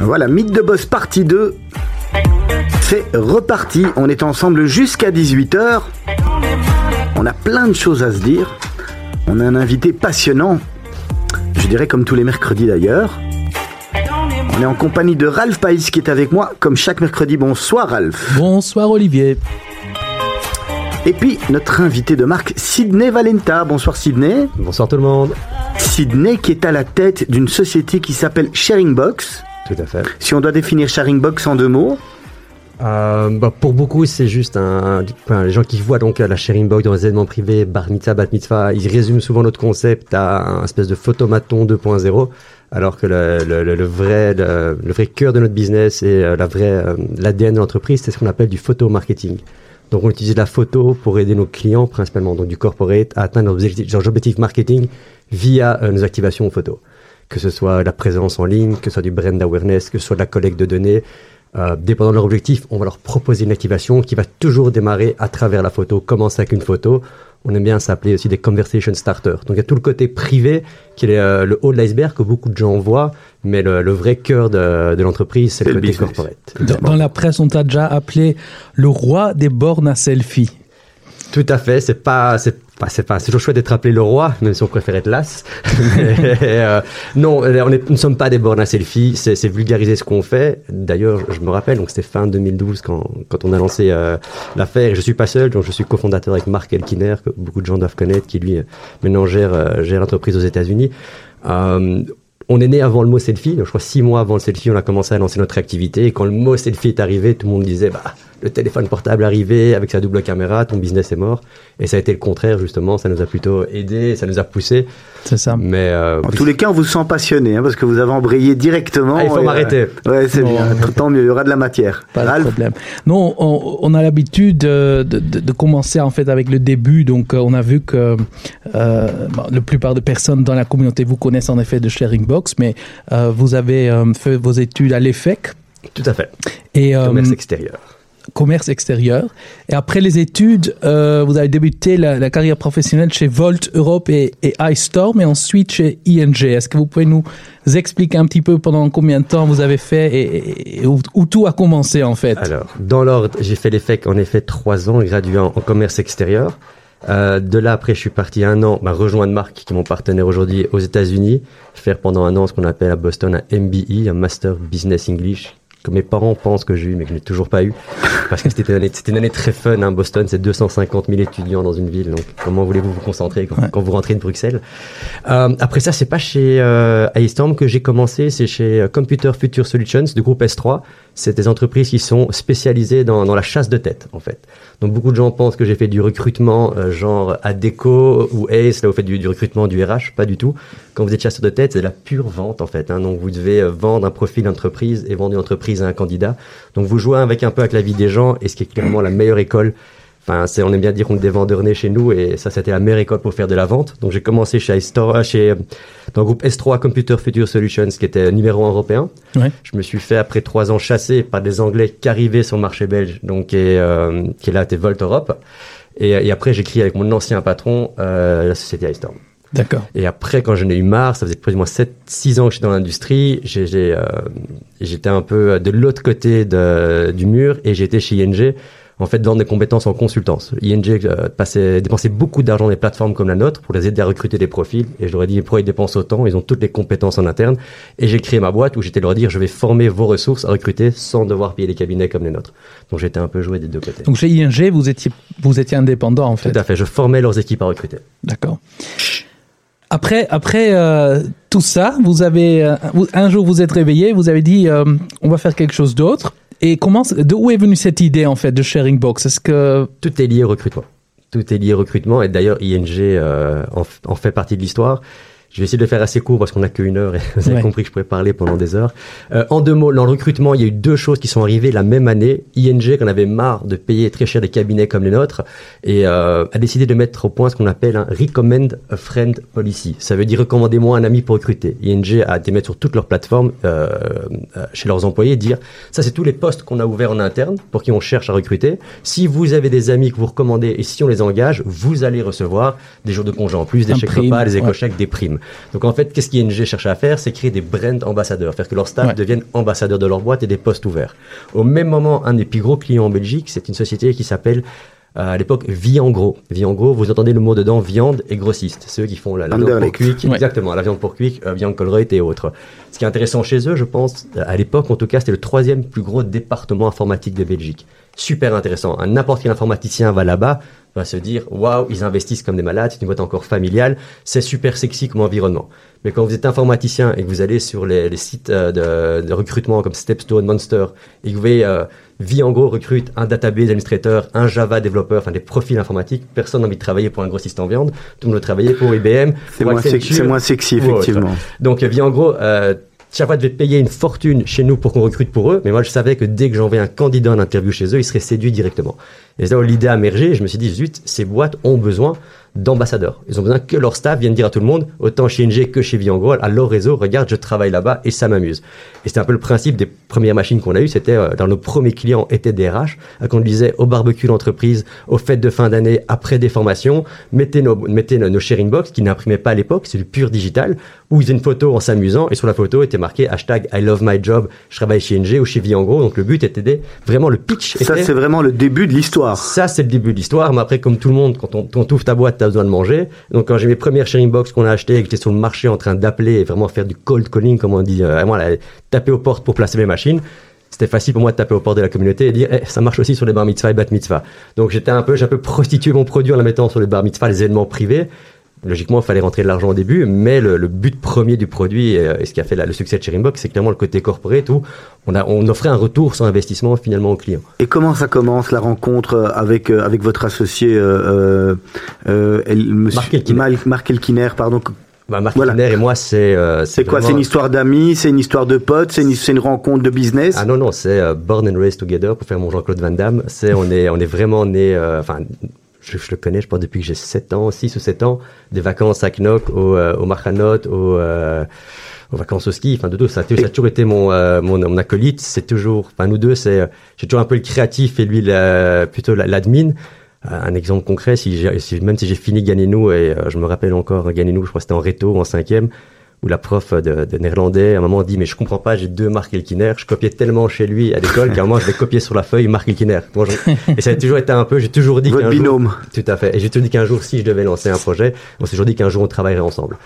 Voilà, Mythe de Boss partie 2. C'est reparti. On est ensemble jusqu'à 18h. On a plein de choses à se dire. On a un invité passionnant. Je dirais comme tous les mercredis d'ailleurs. On est en compagnie de Ralph Païs qui est avec moi, comme chaque mercredi. Bonsoir Ralph. Bonsoir Olivier. Et puis notre invité de marque, Sydney Valenta. Bonsoir Sydney. Bonsoir tout le monde. Sydney qui est à la tête d'une société qui s'appelle Sharingbox. Tout à fait. Si on doit définir Sharingbox en deux mots. Euh, bah, pour beaucoup, c'est juste un, enfin, les gens qui voient donc la sharing box dans les événements privés, bar mitzvah, bat mitzvah, ils résument souvent notre concept à un espèce de photomaton 2.0, alors que le, le, le vrai, le, vrai cœur de notre business et euh, la vraie, euh, l'ADN de l'entreprise, c'est ce qu'on appelle du photo marketing. Donc, on utilise la photo pour aider nos clients, principalement, donc du corporate, à atteindre leurs objectifs, marketing via nos activations photos. Que ce soit la présence en ligne, que ce soit du brand awareness, que ce soit de la collecte de données, euh, dépendant de leur objectif, on va leur proposer une activation qui va toujours démarrer à travers la photo, commencer avec une photo. On aime bien s'appeler aussi des conversation starters. Donc il y a tout le côté privé qui est euh, le haut de l'iceberg que beaucoup de gens voient, mais le, le vrai cœur de, de l'entreprise, c'est le côté corporate. Dans, dans, la presse, on t'a déjà appelé le roi des bornes à selfie. Tout à fait, c'est pas, c'est bah, c'est pas, c'est toujours chouette d'être appelé le roi, même si on préfère être l'as. euh, non, on est, nous ne sommes pas des bornes à selfie. C'est, c'est vulgariser ce qu'on fait. D'ailleurs, je me rappelle, donc c'était fin 2012 quand, quand on a lancé euh, l'affaire. Et je suis pas seul, donc je suis cofondateur avec Marc Elkiner, que beaucoup de gens doivent connaître, qui lui maintenant gère, euh, gère l'entreprise aux États-Unis. Euh, on est né avant le mot selfie, donc je crois six mois avant le selfie, on a commencé à lancer notre activité. Et quand le mot selfie est arrivé, tout le monde disait, bah, le téléphone portable arrivé avec sa double caméra, ton business est mort. Et ça a été le contraire, justement. Ça nous a plutôt aidé, ça nous a poussé. C'est ça. Mais euh, en tous les cas, on vous sent passionné, hein, parce que vous avez embrayé directement. Ah, il faut m'arrêter. Euh, ouais, c'est bien. Tant mieux, il y aura de la matière. Pas Ralph. de problème. Non, on, on a l'habitude de, de, de, commencer en fait avec le début. Donc, on a vu que euh, la plupart des personnes dans la communauté vous connaissent en effet de Sharing Box, mais euh, vous avez fait vos études à l'EFEC. Tout à fait. Et commerce extérieur commerce extérieur. Et après les études, euh, vous avez débuté la, la, carrière professionnelle chez Volt Europe et, et iStorm et ensuite chez ING. Est-ce que vous pouvez nous expliquer un petit peu pendant combien de temps vous avez fait et, et, et où, où, tout a commencé en fait? Alors, dans l'ordre, j'ai fait l'EFEC en effet trois ans, gradué en, en commerce extérieur. Euh, de là, après, je suis parti un an bah, rejoindre Marc, qui est mon partenaire aujourd'hui, aux États-Unis, faire pendant un an ce qu'on appelle à Boston un MBE, un Master Business English, que mes parents pensent que j'ai eu, mais que je n'ai toujours pas eu. Parce que c'était une une année très fun. Hein. Boston, c'est 250 000 étudiants dans une ville. Donc, comment voulez-vous vous concentrer quand, ouais. quand vous rentrez de Bruxelles? Euh, Après ça, c'est pas chez euh, que j'ai commencé. C'est chez Computer Future Solutions du groupe S3. C'est des entreprises qui sont spécialisées dans, dans la chasse de tête, en fait. Donc, beaucoup de gens pensent que j'ai fait du recrutement euh, genre Adeco ou Ace. Là, vous faites du, du, recrutement du RH. Pas du tout. Quand vous êtes chasseur de tête, c'est de la pure vente, en fait. Hein. Donc, vous devez vendre un profil d'entreprise et vendre une entreprise à un candidat. Donc, vous jouez avec un peu avec la vie des gens et ce qui est clairement la meilleure école. Enfin, c'est, on aime bien dire qu'on est des vendeurs nés chez nous et ça, c'était la meilleure école pour faire de la vente. Donc, j'ai commencé chez iStore, chez, dans le groupe S3 Computer Future Solutions, qui était numéro un européen. Ouais. Je me suis fait, après trois ans, chasser par des Anglais qui arrivaient sur le marché belge, donc, et, euh, qui est là, était Volt Europe. Et, et après, j'ai créé avec mon ancien patron, euh, la société iStorm. D'accord. Et après, quand j'en ai eu marre, ça faisait plus ou moins 7, 6 ans que j'étais dans l'industrie, euh, j'étais un peu de l'autre côté de, du mur et j'étais chez ING, en fait, dans des compétences en consultance. ING euh, passait, dépensait beaucoup d'argent dans des plateformes comme la nôtre pour les aider à recruter des profils. Et je leur ai dit, pourquoi ils dépensent autant? Ils ont toutes les compétences en interne. Et j'ai créé ma boîte où j'étais leur dire, je vais former vos ressources à recruter sans devoir payer les cabinets comme les nôtres. Donc j'étais un peu joué des deux côtés. Donc chez ING, vous étiez, vous étiez indépendant en fait Tout à fait. Je formais leurs équipes à recruter. D'accord. Après, après euh, tout ça, vous avez euh, un jour vous êtes réveillé, vous avez dit euh, on va faire quelque chose d'autre. Et comment, de où est venue cette idée en fait de sharing box? Est-ce que tout est lié au recrutement Tout est lié au recrutement et d'ailleurs ING euh, en, en, fait partie de l'histoire. Je vais essayer de le faire assez court parce qu'on n'a qu'une heure et vous avez ouais. compris que je pourrais parler pendant des heures. Euh, en deux mots, dans le recrutement, il y a eu deux choses qui sont arrivées la même année. ING, qu'on avait marre de payer très cher des cabinets comme les nôtres, et euh, a décidé de mettre au point ce qu'on appelle un Recommend a Friend Policy. Ça veut dire recommandez-moi un ami pour recruter. ING a été mettre sur toutes leurs plateformes euh, chez leurs employés dire ça c'est tous les postes qu'on a ouverts en interne pour qui on cherche à recruter. Si vous avez des amis que vous recommandez et si on les engage, vous allez recevoir des jours de congé en plus, des un chèques prime, repas, des éco-chèques, ouais. des primes. Donc en fait, qu'ce qu'ING cherche à faire, c'est créer des brand ambassadeurs, faire que leur staff Ouais. deviennent ambassadeurs de leur boîte et des postes ouverts. Au même moment, un des plus gros clients en Belgique, c'est une société qui s'appelle euh, à l'époque en gros, vous entendez le mot dedans, viande et grossiste. Ceux qui font la, la viande pour cuic, Ouais. exactement, la viande pour cuic, euh, viande et autres. Ce qui est intéressant chez eux, je pense, à l'époque en tout cas, c'était le troisième plus gros département informatique de Belgique. Super intéressant. Un N'importe quel informaticien va là-bas, va se dire waouh, ils investissent comme des malades, c'est une boîte encore familiale, c'est super sexy comme environnement. Mais quand vous êtes informaticien et que vous allez sur les, les sites euh, de, de recrutement comme Stepstone, Monster, et que vous voyez euh, Vie en gros recrute un database administrateur, un Java développeur, enfin des profils informatiques, personne n'a envie de travailler pour un grossiste en viande, tout le monde veut travailler pour IBM, C'est moins, sexy, effectivement. donc, euh, bien en gros, euh, chaque fois, devait payer une fortune chez nous pour qu'on recrute pour eux. Mais moi, je savais que dès que j'envoyais un candidat en interview chez eux, il serait séduit directement. Et là où l'idée a émergé. Je me suis dit, zut, ces boîtes ont besoin d'ambassadeurs. Ils ont besoin que leur staff vienne dire à tout le monde, autant chez NG que chez Viangro, à leur réseau, regarde, je travaille là-bas et ça m'amuse. Et c'était un peu le principe des premières machines qu'on a eues. C'était euh, dans nos premiers clients étaient des RH, qu'on disait au barbecue d'entreprise, aux fêtes de fin d'année, après des formations, mettez nos, mettez nos, nos sharing box qui n'imprimaient pas à l'époque, c'est du pur digital, où ils faisaient une photo en s'amusant et sur la photo était marqué hashtag I love my job, je travaille chez NG ou chez Viangro. Donc le but était vraiment le pitch. Ça, était- c'est vraiment le début de l'histoire. ça, c'est le début de l'histoire. Mais après, comme tout le monde, quand on, quand on ouvre ta boîte, t'as besoin de manger. Donc, quand j'ai mes premières sharing box qu'on a achetées et que j'étais sur le marché en train d'appeler et vraiment faire du cold calling, comme on dit, euh, vraiment là, taper aux portes pour placer mes machines, c'était facile pour moi de taper aux portes de la communauté et dire, Eh, ça marche aussi sur les bar mitzvah et bat mitzvah. Donc, j'étais un peu, j'ai un peu prostitué mon produit en le mettant sur les bar mitzvah, les événements privés. Logiquement, il fallait rentrer de l'argent au début, mais le, le but premier du produit et, euh, et ce qui a fait la- le succès de Sharing Box, c'est clairement le côté corporate où on, a, on offrait un retour sur investissement finalement au client. Et comment ça commence la rencontre euh, avec euh, avec votre associé euh, euh, El- monsieur- Marc Elkiner. Mal- Marc Elkiner, pardon. Bah, Marc Voilà. Elkiner et moi, c'est euh, C'est quoi vraiment- C'est une histoire d'amis, c'est une histoire de potes, c'est une, rencontre de business? Ah non, non, c'est euh, Born and Raised Together pour faire mon Jean-Claude Van Damme. C'est, on est, on est vraiment né, euh, je, je le connais, je pense, depuis que j'ai 7 ans, 6 ou 7 ans, des vacances à Knock, au, euh, au au, euh, aux vacances au ski, enfin, de tout, ça, a toujours- été mon, euh, mon, mon acolyte, c'est toujours, enfin, nous deux, c'est, j'ai toujours un peu le créatif et lui, la- plutôt la- l'admin. Euh, Un exemple concret, si si- même si j'ai fini Ganenu, et euh, je me rappelle encore Ganenu, je crois que c'était en réto, en cinquième, où la prof de, de néerlandais, à un moment, dit, mais je comprends pas, j'ai deux Marc Elkiner, je copiais tellement chez lui à l'école qu'à un moment, je vais copier sur la feuille Marc Elkiner. Moi, je- Et ça a toujours été un peu, j'ai toujours dit Votre qu'un jour, binôme. tout à fait. Et j'ai toujours dit qu'un jour, si je devais lancer un projet, on s'est toujours dit qu'un jour, on travaillerait ensemble.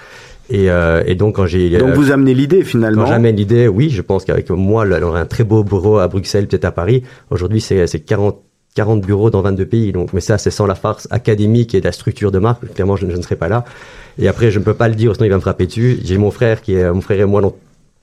Et, euh, et donc, quand j'ai, Donc euh, vous amenez l'idée finalement. quand j'amène l'idée, oui, je pense qu'avec moi, là, on aurait un très beau bureau à Bruxelles, peut-être à Paris. Aujourd'hui, c'est c'est 40, 40 bureaux dans 22 pays. Donc, mais ça, c'est sans la farce académique et la structure de marque. Clairement, je, je ne serai pas là. Et après, je ne peux pas le dire, sinon il va me frapper dessus. J'ai mon frère qui est, mon frère et moi,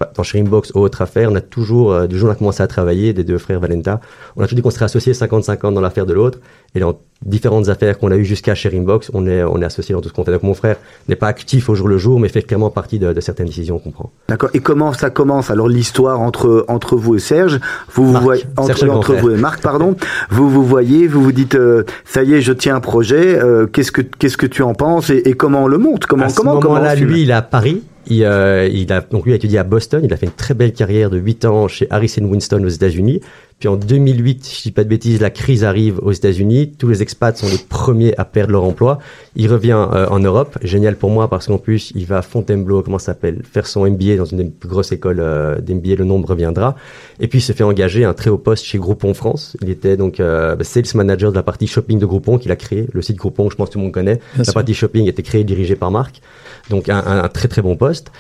dans, dans Sharingbox, autre affaire. On a toujours, euh, du jour où on a commencé à travailler, des deux frères Valenta, on a toujours dit qu'on serait associés 50-50 dans l'affaire de l'autre. Et dans différentes affaires qu'on a eues jusqu'à Sharingbox, on est, on est associés dans tout ce qu'on fait. Donc, mon frère n'est pas actif au jour le jour, mais fait clairement partie de, de certaines décisions qu'on prend. D'accord. Et comment ça commence alors l'histoire entre entre vous et Serge? Vous vous Marc. voyez entre, vous et Marc, pardon. Vous vous voyez, vous vous dites euh, ça y est, je tiens un projet. euh, qu'est-ce que qu'est-ce que tu en penses et, et comment on le monte? Comment à ce comment comment on lui, il est à Paris. Il, euh, il a donc lui a étudié à Boston. Il a fait une très belle carrière de 8 ans chez Harrison Winston aux États-Unis. Puis en 2008, si je dis pas de bêtises, la crise arrive aux États-Unis. Tous les expats sont les premiers à perdre leur emploi. Il revient euh, en Europe. Génial pour moi parce qu'en plus, il va à Fontainebleau, comment ça s'appelle, faire son MBA dans une des plus grosses écoles euh, d'MBA. Le nombre reviendra. Et puis, il se fait engager à un très haut poste chez Groupon France. Il était donc euh, sales manager de la partie shopping de Groupon qu'il a créé. Le site Groupon, je pense que tout le monde connaît. Bien la sûr. partie shopping était créée et dirigée par Marc. Donc, un, un- un très très bon poste.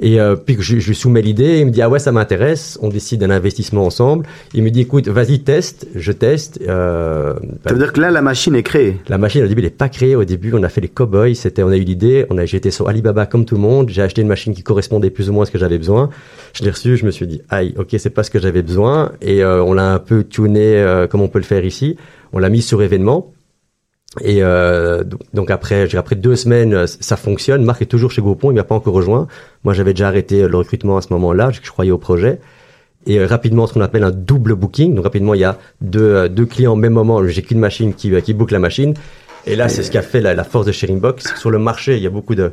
Et euh, puis je, je lui soumets l'idée, il me dit ah ouais ça m'intéresse, on décide d'un investissement ensemble. Il me dit écoute vas-y teste, je teste. Euh, Ça veut dire que là la machine est créée. la machine au début elle n'est pas créée. Au début on a fait les cowboys, c'était on a eu l'idée, on a j'étais sur Alibaba comme tout le monde, j'ai acheté une machine qui correspondait plus ou moins à ce que j'avais besoin. Je l'ai reçue, je me suis dit aïe ok c'est pas ce que j'avais besoin et euh, on l'a un peu tuné euh, comme on peut le faire ici. On l'a mis sur événement. Et euh, donc- après, après deux semaines, euh, ça fonctionne. Marc est toujours chez Groupon, il m'a pas encore rejoint. Moi, j'avais déjà arrêté le recrutement à ce moment-là, je, je croyais au projet. Et euh, rapidement, ce qu'on appelle un double booking. Donc rapidement, il y a deux, euh, deux clients au même moment. J'ai qu'une machine qui, euh, qui book la machine. Et là, c'est ce qu'a fait la, force de Sharingbox. Sur le marché, il y a beaucoup de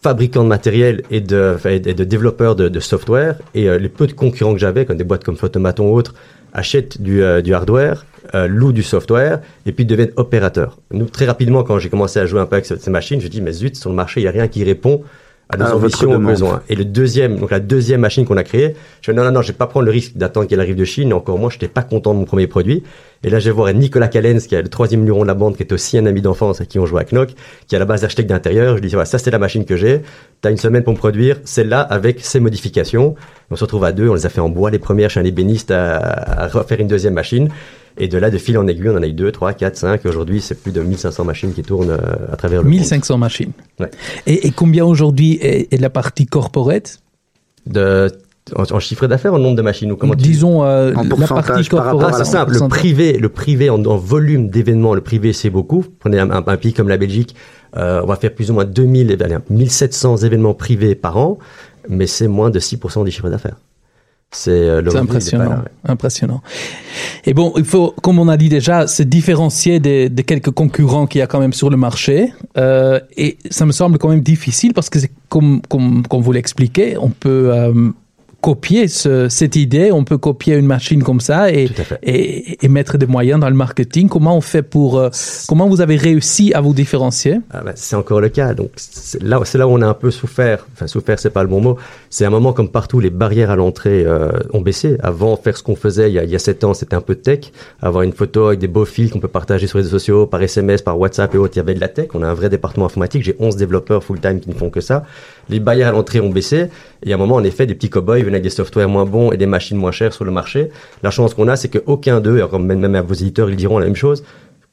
fabricants de matériel et de, et de, développeurs de, de software. Et les peu de concurrents que j'avais, comme des boîtes comme Photomaton ou autres, achètent du, euh, du hardware, euh, louent du software et puis deviennent opérateurs. Nous, très rapidement, quand j'ai commencé à jouer un peu avec ces machines, je dis, mais zut, sur le marché, il n'y a rien qui répond à nos À votre ambitions, aux besoins. Et le deuxième, donc la deuxième machine qu'on a créée, je dis non, non, non, je vais pas prendre le risque d'attendre qu'elle arrive de Chine. Encore moins, je n'étais pas content de mon premier produit. Et là, je vais voir Nicolas Callens, qui est le troisième luron de la bande, qui est aussi un ami d'enfance avec qui on joue à Knock, qui est à la base architecte d'intérieur. Je lui dis, voilà, ça c'est la machine que j'ai. Tu as une semaine pour me produire celle-là avec ses modifications. On se retrouve à deux, on les a fait en bois les premières chez un ébéniste à, à refaire une deuxième machine. Et de là, de fil en aiguille, on en a eu deux, trois, quatre, cinq. Aujourd'hui, c'est plus de 1500 machines qui tournent euh, à travers le monde. 1500 machines. Ouais. Et, et combien aujourd'hui est, est la partie corporate? De, en, en chiffre d'affaires, en nombre de machines ou comment tu Disons euh, En la partie par rapport à corporate. Ah, c'est simple. Le privé, le privé en, en volume d'événements, le privé c'est beaucoup. Prenez un, un- un pays comme la Belgique, euh, on va faire plus ou moins 2000, éve- allez, 1700 événements privés par an, mais c'est moins de 6% du chiffre d'affaires. C'est euh, impressionnant, là, ouais. impressionnant. Et bon, il faut, comme on a dit déjà, se différencier des, des quelques concurrents qu'il y a quand même sur le marché. Euh, et ça me semble quand même difficile parce que c'est comme, comme, comme vous l'expliquez, on peut euh, copier ce- cette idée, on peut copier une machine comme ça et, mettre des moyens dans le marketing. Comment on fait pour, euh, comment vous avez réussi à vous différencier? Ah bah, c'est encore le cas. Donc c'est là, c'est là où on a un peu souffert. Enfin, souffert, c'est pas le bon mot. C'est un moment comme partout, les barrières à l'entrée euh, ont baissé. Avant, faire ce qu'on faisait il y a, il y a 7 ans, c'était un peu tech. Avoir une photo avec des beaux fils qu'on peut partager sur les réseaux sociaux, par SMS, par WhatsApp et autres, il y avait de la tech. On a un vrai département informatique. J'ai 11 développeurs full-time qui ne font que ça. Les barrières à l'entrée ont baissé. Et à un moment, en effet, des petits cow-boys avec des softwares moins bons et des machines moins chères sur le marché. La chance qu'on a, c'est qu'aucun d'eux, et même, même à vos éditeurs, ils diront la même chose,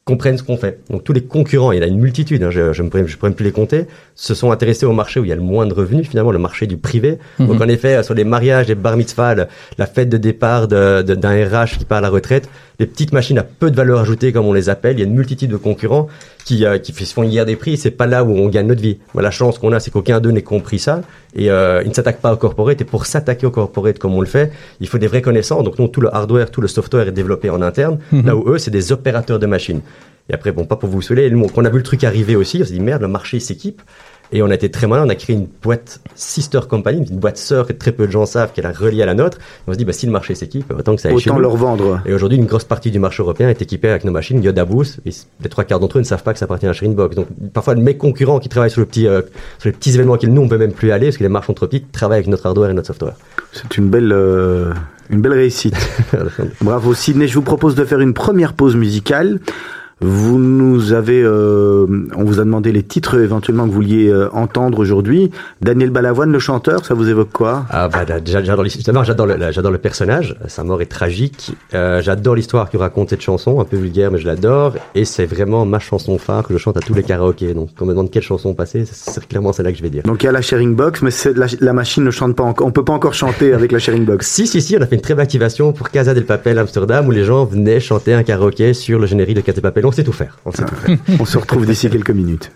comprennent ce qu'on fait. Donc tous les concurrents, il y en a une multitude, hein, je je ne pourrais, je pourrais même plus les compter, se sont intéressés au marché où il y a le moins de revenus, finalement, le marché du privé. Donc en effet, sur les mariages, les bar mitzvahs, la fête de départ d'un RH qui part à la retraite, les petites machines à peu de valeur ajoutée, comme on les appelle, il y a une multitude de concurrents qui, euh, qui se font une guerre des prix, c'est pas là où on gagne notre vie. La chance qu'on a, c'est qu'aucun d'eux n'ait compris ça, et euh, ils ne s'attaquent pas au corporate, et pour s'attaquer au corporate comme on le fait, il faut des vraies connaissances. Donc nous, tout le hardware, tout le software est développé en interne, là où eux, c'est des opérateurs de machines. Et après, bon, pas pour vous saouler, nous, quand on a vu le truc arriver aussi, on s'est dit merde, le marché s'équipe. Et on a été très malin, on a créé une boîte sister company, une boîte sœur que très peu de gens savent, qu'elle a reliée à la nôtre. Et on se dit, bah, si le marché s'équipe, autant que ça aille chez Autant nous. leur vendre. Et aujourd'hui, une grosse partie du marché européen est équipée avec nos machines Yoda Boost. Et les trois quarts d'entre eux ne savent pas que ça appartient à Shrinebox. Donc, parfois, mes concurrents qui travaillent sur, le petit, euh, sur les petits événements auxquels nous, on peut même plus aller, parce que les marches sont trop petites, travaillent avec notre hardware et notre software. C'est une belle, euh, une belle réussite. Bravo Sydney, je vous propose de faire une première pause musicale. Vous nous avez, euh, on vous a demandé les titres éventuellement que vous vouliez euh, entendre aujourd'hui. Daniel Balavoine, le chanteur, ça vous évoque quoi? Ah bah déjà, j'adore l'histoire. J'adore le, j'adore le personnage. Sa mort est tragique. Euh, j'adore l'histoire que raconte cette chanson, un peu vulgaire, mais je l'adore. Et c'est vraiment ma chanson phare que je chante à tous les karaokés. Donc, quand on me demande quelle chanson passer, c'est c'est clairement celle-là que je vais dire. Donc il y a la sharing box, mais la machine ne chante pas encore. On peut pas encore chanter avec la sharing box. Si, si, si, on a fait une très belle activation pour Casa del Papel Amsterdam où les gens venaient chanter un karaoké sur le générique de Casa del Papel. On sait tout faire. On. On se retrouve d'ici quelques minutes.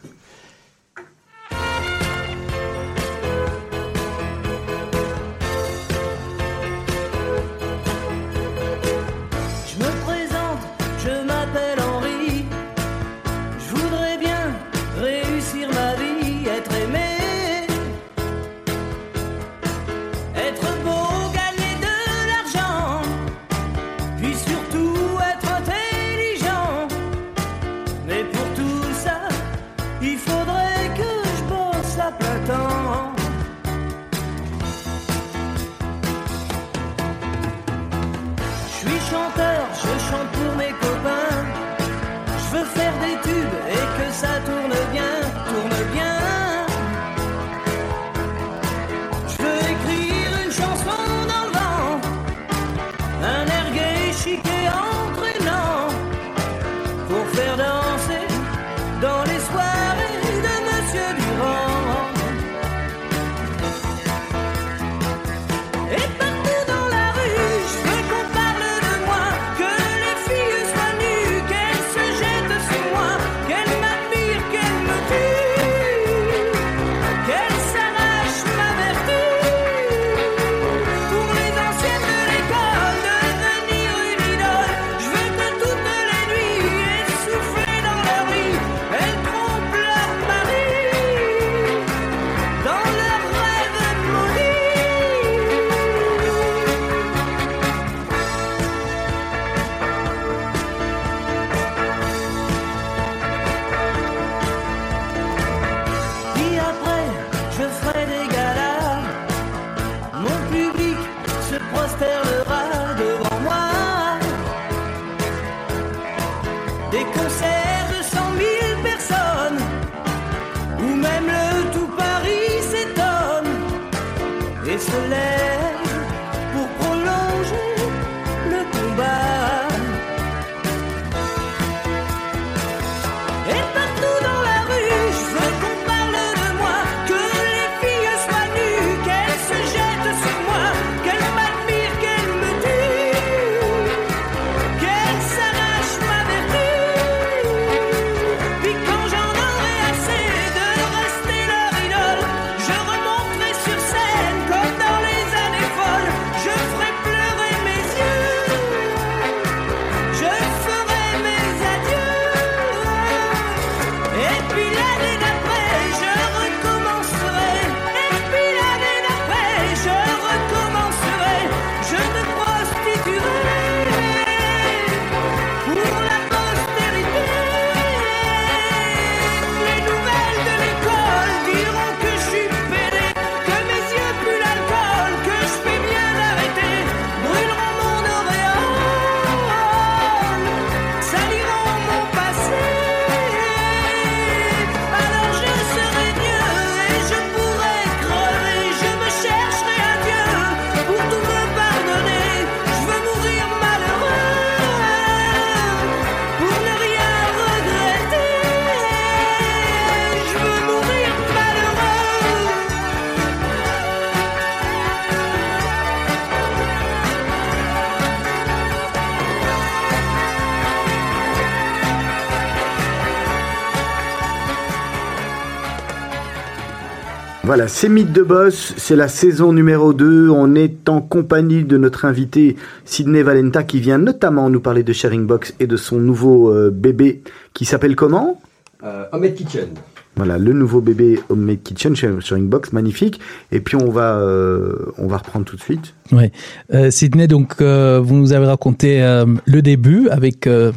Voilà, c'est Mythe de Boss, c'est la saison numéro 2. On est en compagnie de notre invité Sidney Valenta qui vient notamment nous parler de Sharing Box et de son nouveau euh, bébé qui s'appelle comment? Euh, Homemade Kitchen. Voilà, le nouveau bébé Homemade Kitchen Sharing Box, magnifique. Et puis on va, euh, on va reprendre tout de suite. Ouais. Euh, Sydney, donc euh, vous nous avez raconté euh, le début avec euh,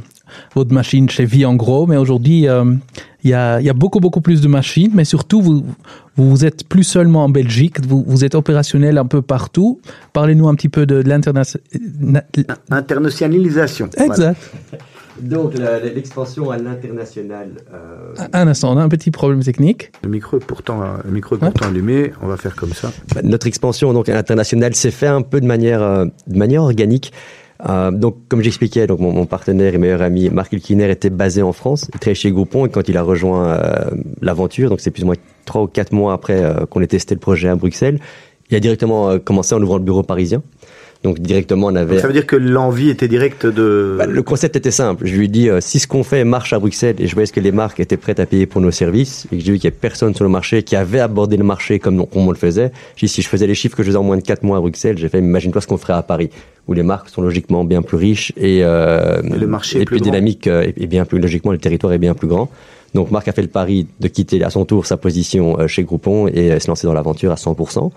votre machine chez Vie en gros, mais aujourd'hui euh, il y, a, il y a beaucoup beaucoup plus de machines, mais surtout vous vous êtes plus seulement en Belgique, vous, vous êtes opérationnel un peu partout. Parlez-nous un petit peu de, de l'international. Internationalisation. Voilà. Exact. Donc l'expansion à l'international. euh, Un instant, on a un petit problème technique. Le micro est pourtant, le micro est pourtant allumé. On va faire comme ça. Bah, Notre expansion donc à l'international s'est fait un peu de manière euh, de manière organique. Euh, donc comme j'expliquais, donc mon, mon partenaire et meilleur ami Marc Ilkiner était basé en France, il travaillait chez Groupon et quand il a rejoint euh, l'aventure, donc c'est plus ou moins trois ou quatre mois après euh, qu'on ait testé le projet à Bruxelles, il a directement euh, commencé en ouvrant le bureau parisien. Donc directement on avait Donc, ça veut dire que l'envie était directe de. bah, le concept était simple. Je lui ai dit, euh, si ce qu'on fait marche à Bruxelles et je voyais que les marques étaient prêtes à payer pour nos services et que j'ai vu qu'il n'y avait personne sur le marché qui avait abordé le marché comme, comme on le faisait, j'ai dit, si je faisais les chiffres que je faisais en moins de 4 mois à Bruxelles, j'ai fait, imagine-toi ce qu'on ferait à Paris, où les marques sont logiquement bien plus riches et, euh, Et le marché est plus plus dynamique et bien plus logiquement, le territoire est bien plus grand. Donc Marc a fait le pari de quitter à son tour sa position euh, chez Groupon et euh, se lancer dans l'aventure à 100%.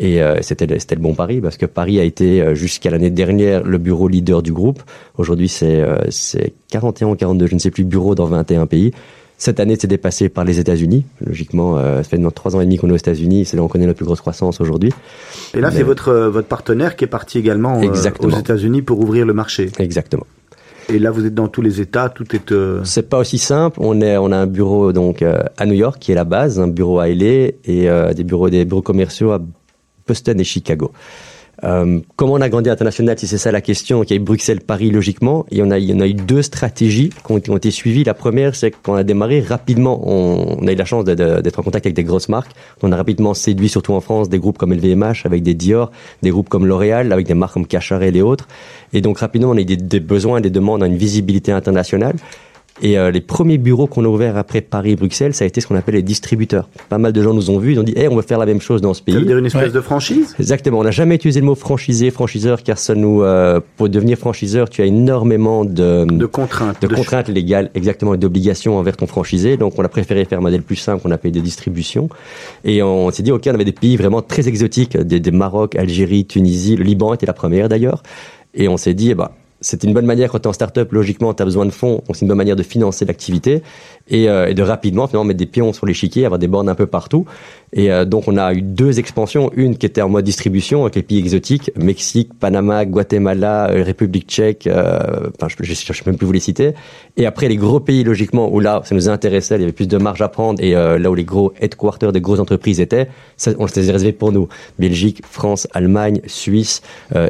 Et euh, c'était le- bon pari parce que Paris a été jusqu'à l'année dernière le bureau leader du groupe. Aujourd'hui, c'est euh, c'est 41 ou 42, je ne sais plus, bureaux dans 21 pays. Cette année, c'est dépassé par les États-Unis. Logiquement, euh, ça fait maintenant trois ans et demi qu'on est aux États-Unis. C'est là où on connaît la plus grosse croissance aujourd'hui. Et là, Mais- c'est votre votre partenaire qui est parti également aux États-Unis pour ouvrir le marché. Exactement. Et là, vous êtes dans tous les États, tout est. euh, C'est pas aussi simple. On est, on a un bureau donc euh, à New York qui est la base, un bureau à LA et euh, des bureaux, des bureaux commerciaux à Boston et Chicago. Euh, comment on a grandi à l'international, si c'est ça la question Il y a eu Bruxelles, Paris, logiquement. Et on a, il y a eu deux stratégies qui ont, été suivies. La première, c'est qu'on a démarré rapidement. On, a eu la chance d'être en contact avec des grosses marques. On a rapidement séduit, surtout en France, des groupes comme LVMH, avec des Dior, des groupes comme L'Oréal, avec des marques comme Cacharel et autres. Et donc rapidement, on a eu des, des besoins, des demandes, une visibilité internationale. Et euh, les premiers bureaux qu'on a ouverts après Paris et Bruxelles, ça a été ce qu'on appelle les distributeurs. Pas mal de gens nous ont vus, ils ont dit, hey, on veut faire la même chose dans ce Ça veut pays. dire une espèce Ouais. de franchise? Exactement. On n'a jamais utilisé le mot franchisé, franchiseur, car ça nous, euh, pour devenir franchiseur, tu as énormément de, de contraintes. de de- contraintes légales, exactement, et d'obligations envers ton franchisé. Donc, on a préféré faire un modèle plus simple qu'on appelle des distributions. Et on s'est dit, OK, on avait des pays vraiment très exotiques, des, des Maroc, Algérie, Tunisie, le Liban était la première d'ailleurs. Et on s'est dit, eh ben, c'est une bonne manière quand tu es en start-up, logiquement, tu as besoin de fonds, donc c'est une bonne manière de financer l'activité et, euh, et de rapidement finalement mettre des pions sur l'échiquier, avoir des bornes un peu partout. Et euh, donc, on a eu deux expansions. Une qui était en mode distribution avec les pays exotiques, Mexique, Panama, Guatemala, euh, République tchèque, euh, enfin, je ne sais même plus vous les citer. Et après, les gros pays, logiquement, où là, ça nous intéressait, il y avait plus de marge à prendre, et là où les gros headquarters des grosses entreprises étaient, ça, on les réservé pour nous. Belgique, France, Allemagne, Suisse,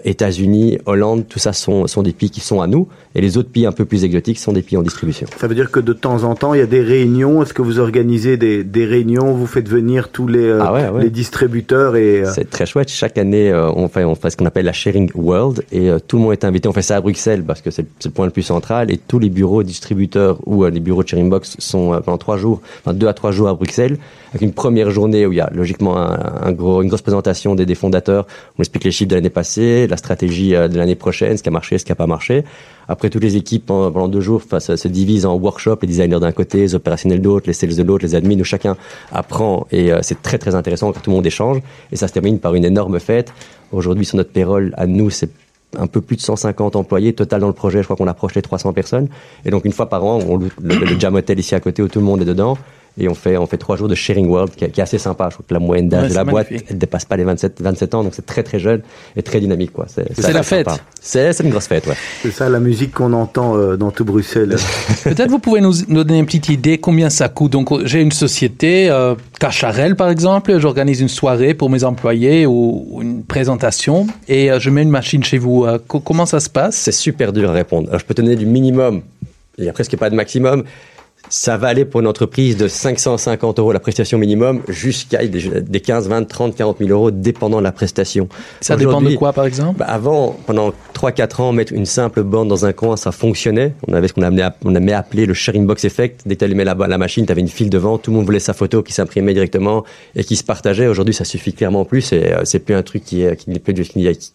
États-Unis, Hollande, tout ça sont, sont des pays qui sont à nous. Et les autres pays un peu plus exotiques sont des pays en distribution. Ça veut dire que de temps en temps, il y a des réunions. Est-ce que vous organisez des, des réunions? Vous faites venir tous les, euh, Ah ouais, ouais. les distributeurs et euh, C'est très chouette. Chaque année, euh, on fait, on fait ce qu'on appelle la Sharing World et tout le monde est invité. On fait ça à Bruxelles parce que c'est le point le plus central et tous les bureaux distributeurs ou les bureaux de Sharing Box sont pendant trois jours, enfin deux à trois jours à Bruxelles avec une première journée où il y a logiquement un, un gros, une grosse présentation des, des fondateurs. On explique les chiffres de l'année passée, la stratégie de l'année prochaine, ce qui a marché, ce qui n'a pas marché. Après, toutes les équipes pendant, deux jours enfin, se, se divisent en workshop, les designers d'un côté, les opérationnels d'autre, les sales de l'autre, les admins, où chacun apprend et euh, c'est très très intéressant quand tout le monde échange et ça se termine par une énorme fête. Aujourd'hui, sur notre payroll, à nous, c'est un peu plus de 150 employés total dans le projet. Je crois qu'on approche les 300 personnes. Et donc, une fois par an, on loue le, le Jam Hotel ici à côté où tout le monde est dedans. Et on fait, on fait trois jours de sharing world qui est, qui est assez sympa. Je trouve que la moyenne d'âge Ouais, de la boîte, elle dépasse pas les 27, 27 ans. Donc, c'est très très jeune et très dynamique, quoi. C'est la fête. C'est, c'est une grosse fête, ouais. c'est ça la musique qu'on entend euh, dans tout Bruxelles. Peut-être vous pouvez nous, nous donner une petite idée combien ça coûte. Donc j'ai une société, euh, Cacharel par exemple, j'organise une soirée pour mes employés ou, ou une présentation et euh, je mets une machine chez vous. Euh, co- comment ça se passe? C'est super dur à répondre. Alors, je peux te donner du minimum. Il n'y a presque pas de maximum. Ça va aller pour une entreprise de 550 euros la prestation minimum jusqu'à des, des 15, 20, 30, 40 000 euros dépendant de la prestation. Ça dépend de quoi par exemple? bah, avant, pendant 3-4 ans, mettre une simple borne dans un coin, ça fonctionnait. On avait ce qu'on a, on a appelé le sharing box effect. Dès que tu allumais la, la machine, tu avais une file devant, tout le monde voulait sa photo qui s'imprimait directement et qui se partageait. Aujourd'hui, ça suffit clairement plus et euh, c'est plus un truc qui est, qui n'est plus du, qui, qui-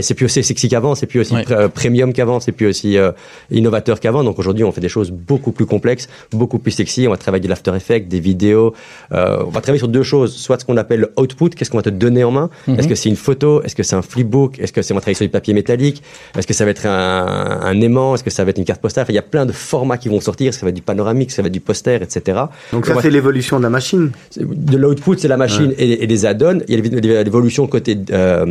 c'est plus aussi sexy qu'avant, c'est plus aussi Ouais. pr- premium qu'avant, c'est plus aussi euh, innovateur qu'avant. Donc aujourd'hui, on fait des choses beaucoup plus complexes, beaucoup plus sexy. On va travailler de l'after effect, des vidéos. Euh, on va travailler sur deux choses. Soit ce qu'on appelle le output, qu'est-ce qu'on va te donner en main? Mhm. Est-ce que c'est une photo? Est-ce que c'est un flipbook? Est-ce que c'est on va travailler sur du papier métallique? Est-ce que ça va être un, un aimant? Est-ce que ça va être une carte postale? Enfin, Il y a plein de formats qui vont sortir. Ça va être du panoramique, ça va être du poster, etc. Donc On ça va- c'est l'évolution de la machine. de l'output, c'est la machine et, et les add-ons. Il y a l'évolution côté, euh,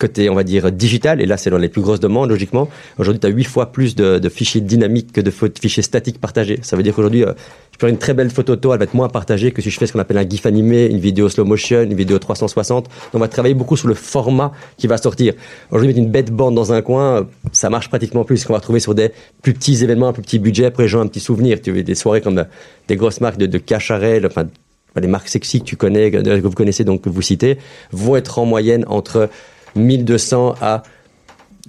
côté, on va dire, digital. Et là, c'est dans les plus grosses demandes, logiquement. Aujourd'hui, tu as huit fois plus de, de fichiers dynamiques que de fichiers statiques partagés. Ça veut dire qu'aujourd'hui, euh, je peux une très belle photo toi, elle va être moins partagée que si je fais ce qu'on appelle un GIF animé, une vidéo slow motion, une vidéo 360. Donc, on va travailler beaucoup sur le format qui va sortir. Aujourd'hui, mettre une bête bande dans un coin, ça marche pratiquement plus. Qu'on va retrouver sur des plus petits événements, un plus petit budget, pour les gens, un petit souvenir. Tu veux des soirées comme euh, des grosses marques de, de Cacharel, enfin, les marques sexy que tu connais, que vous connaissez, donc que vous citez, vont être en moyenne entre 1200 à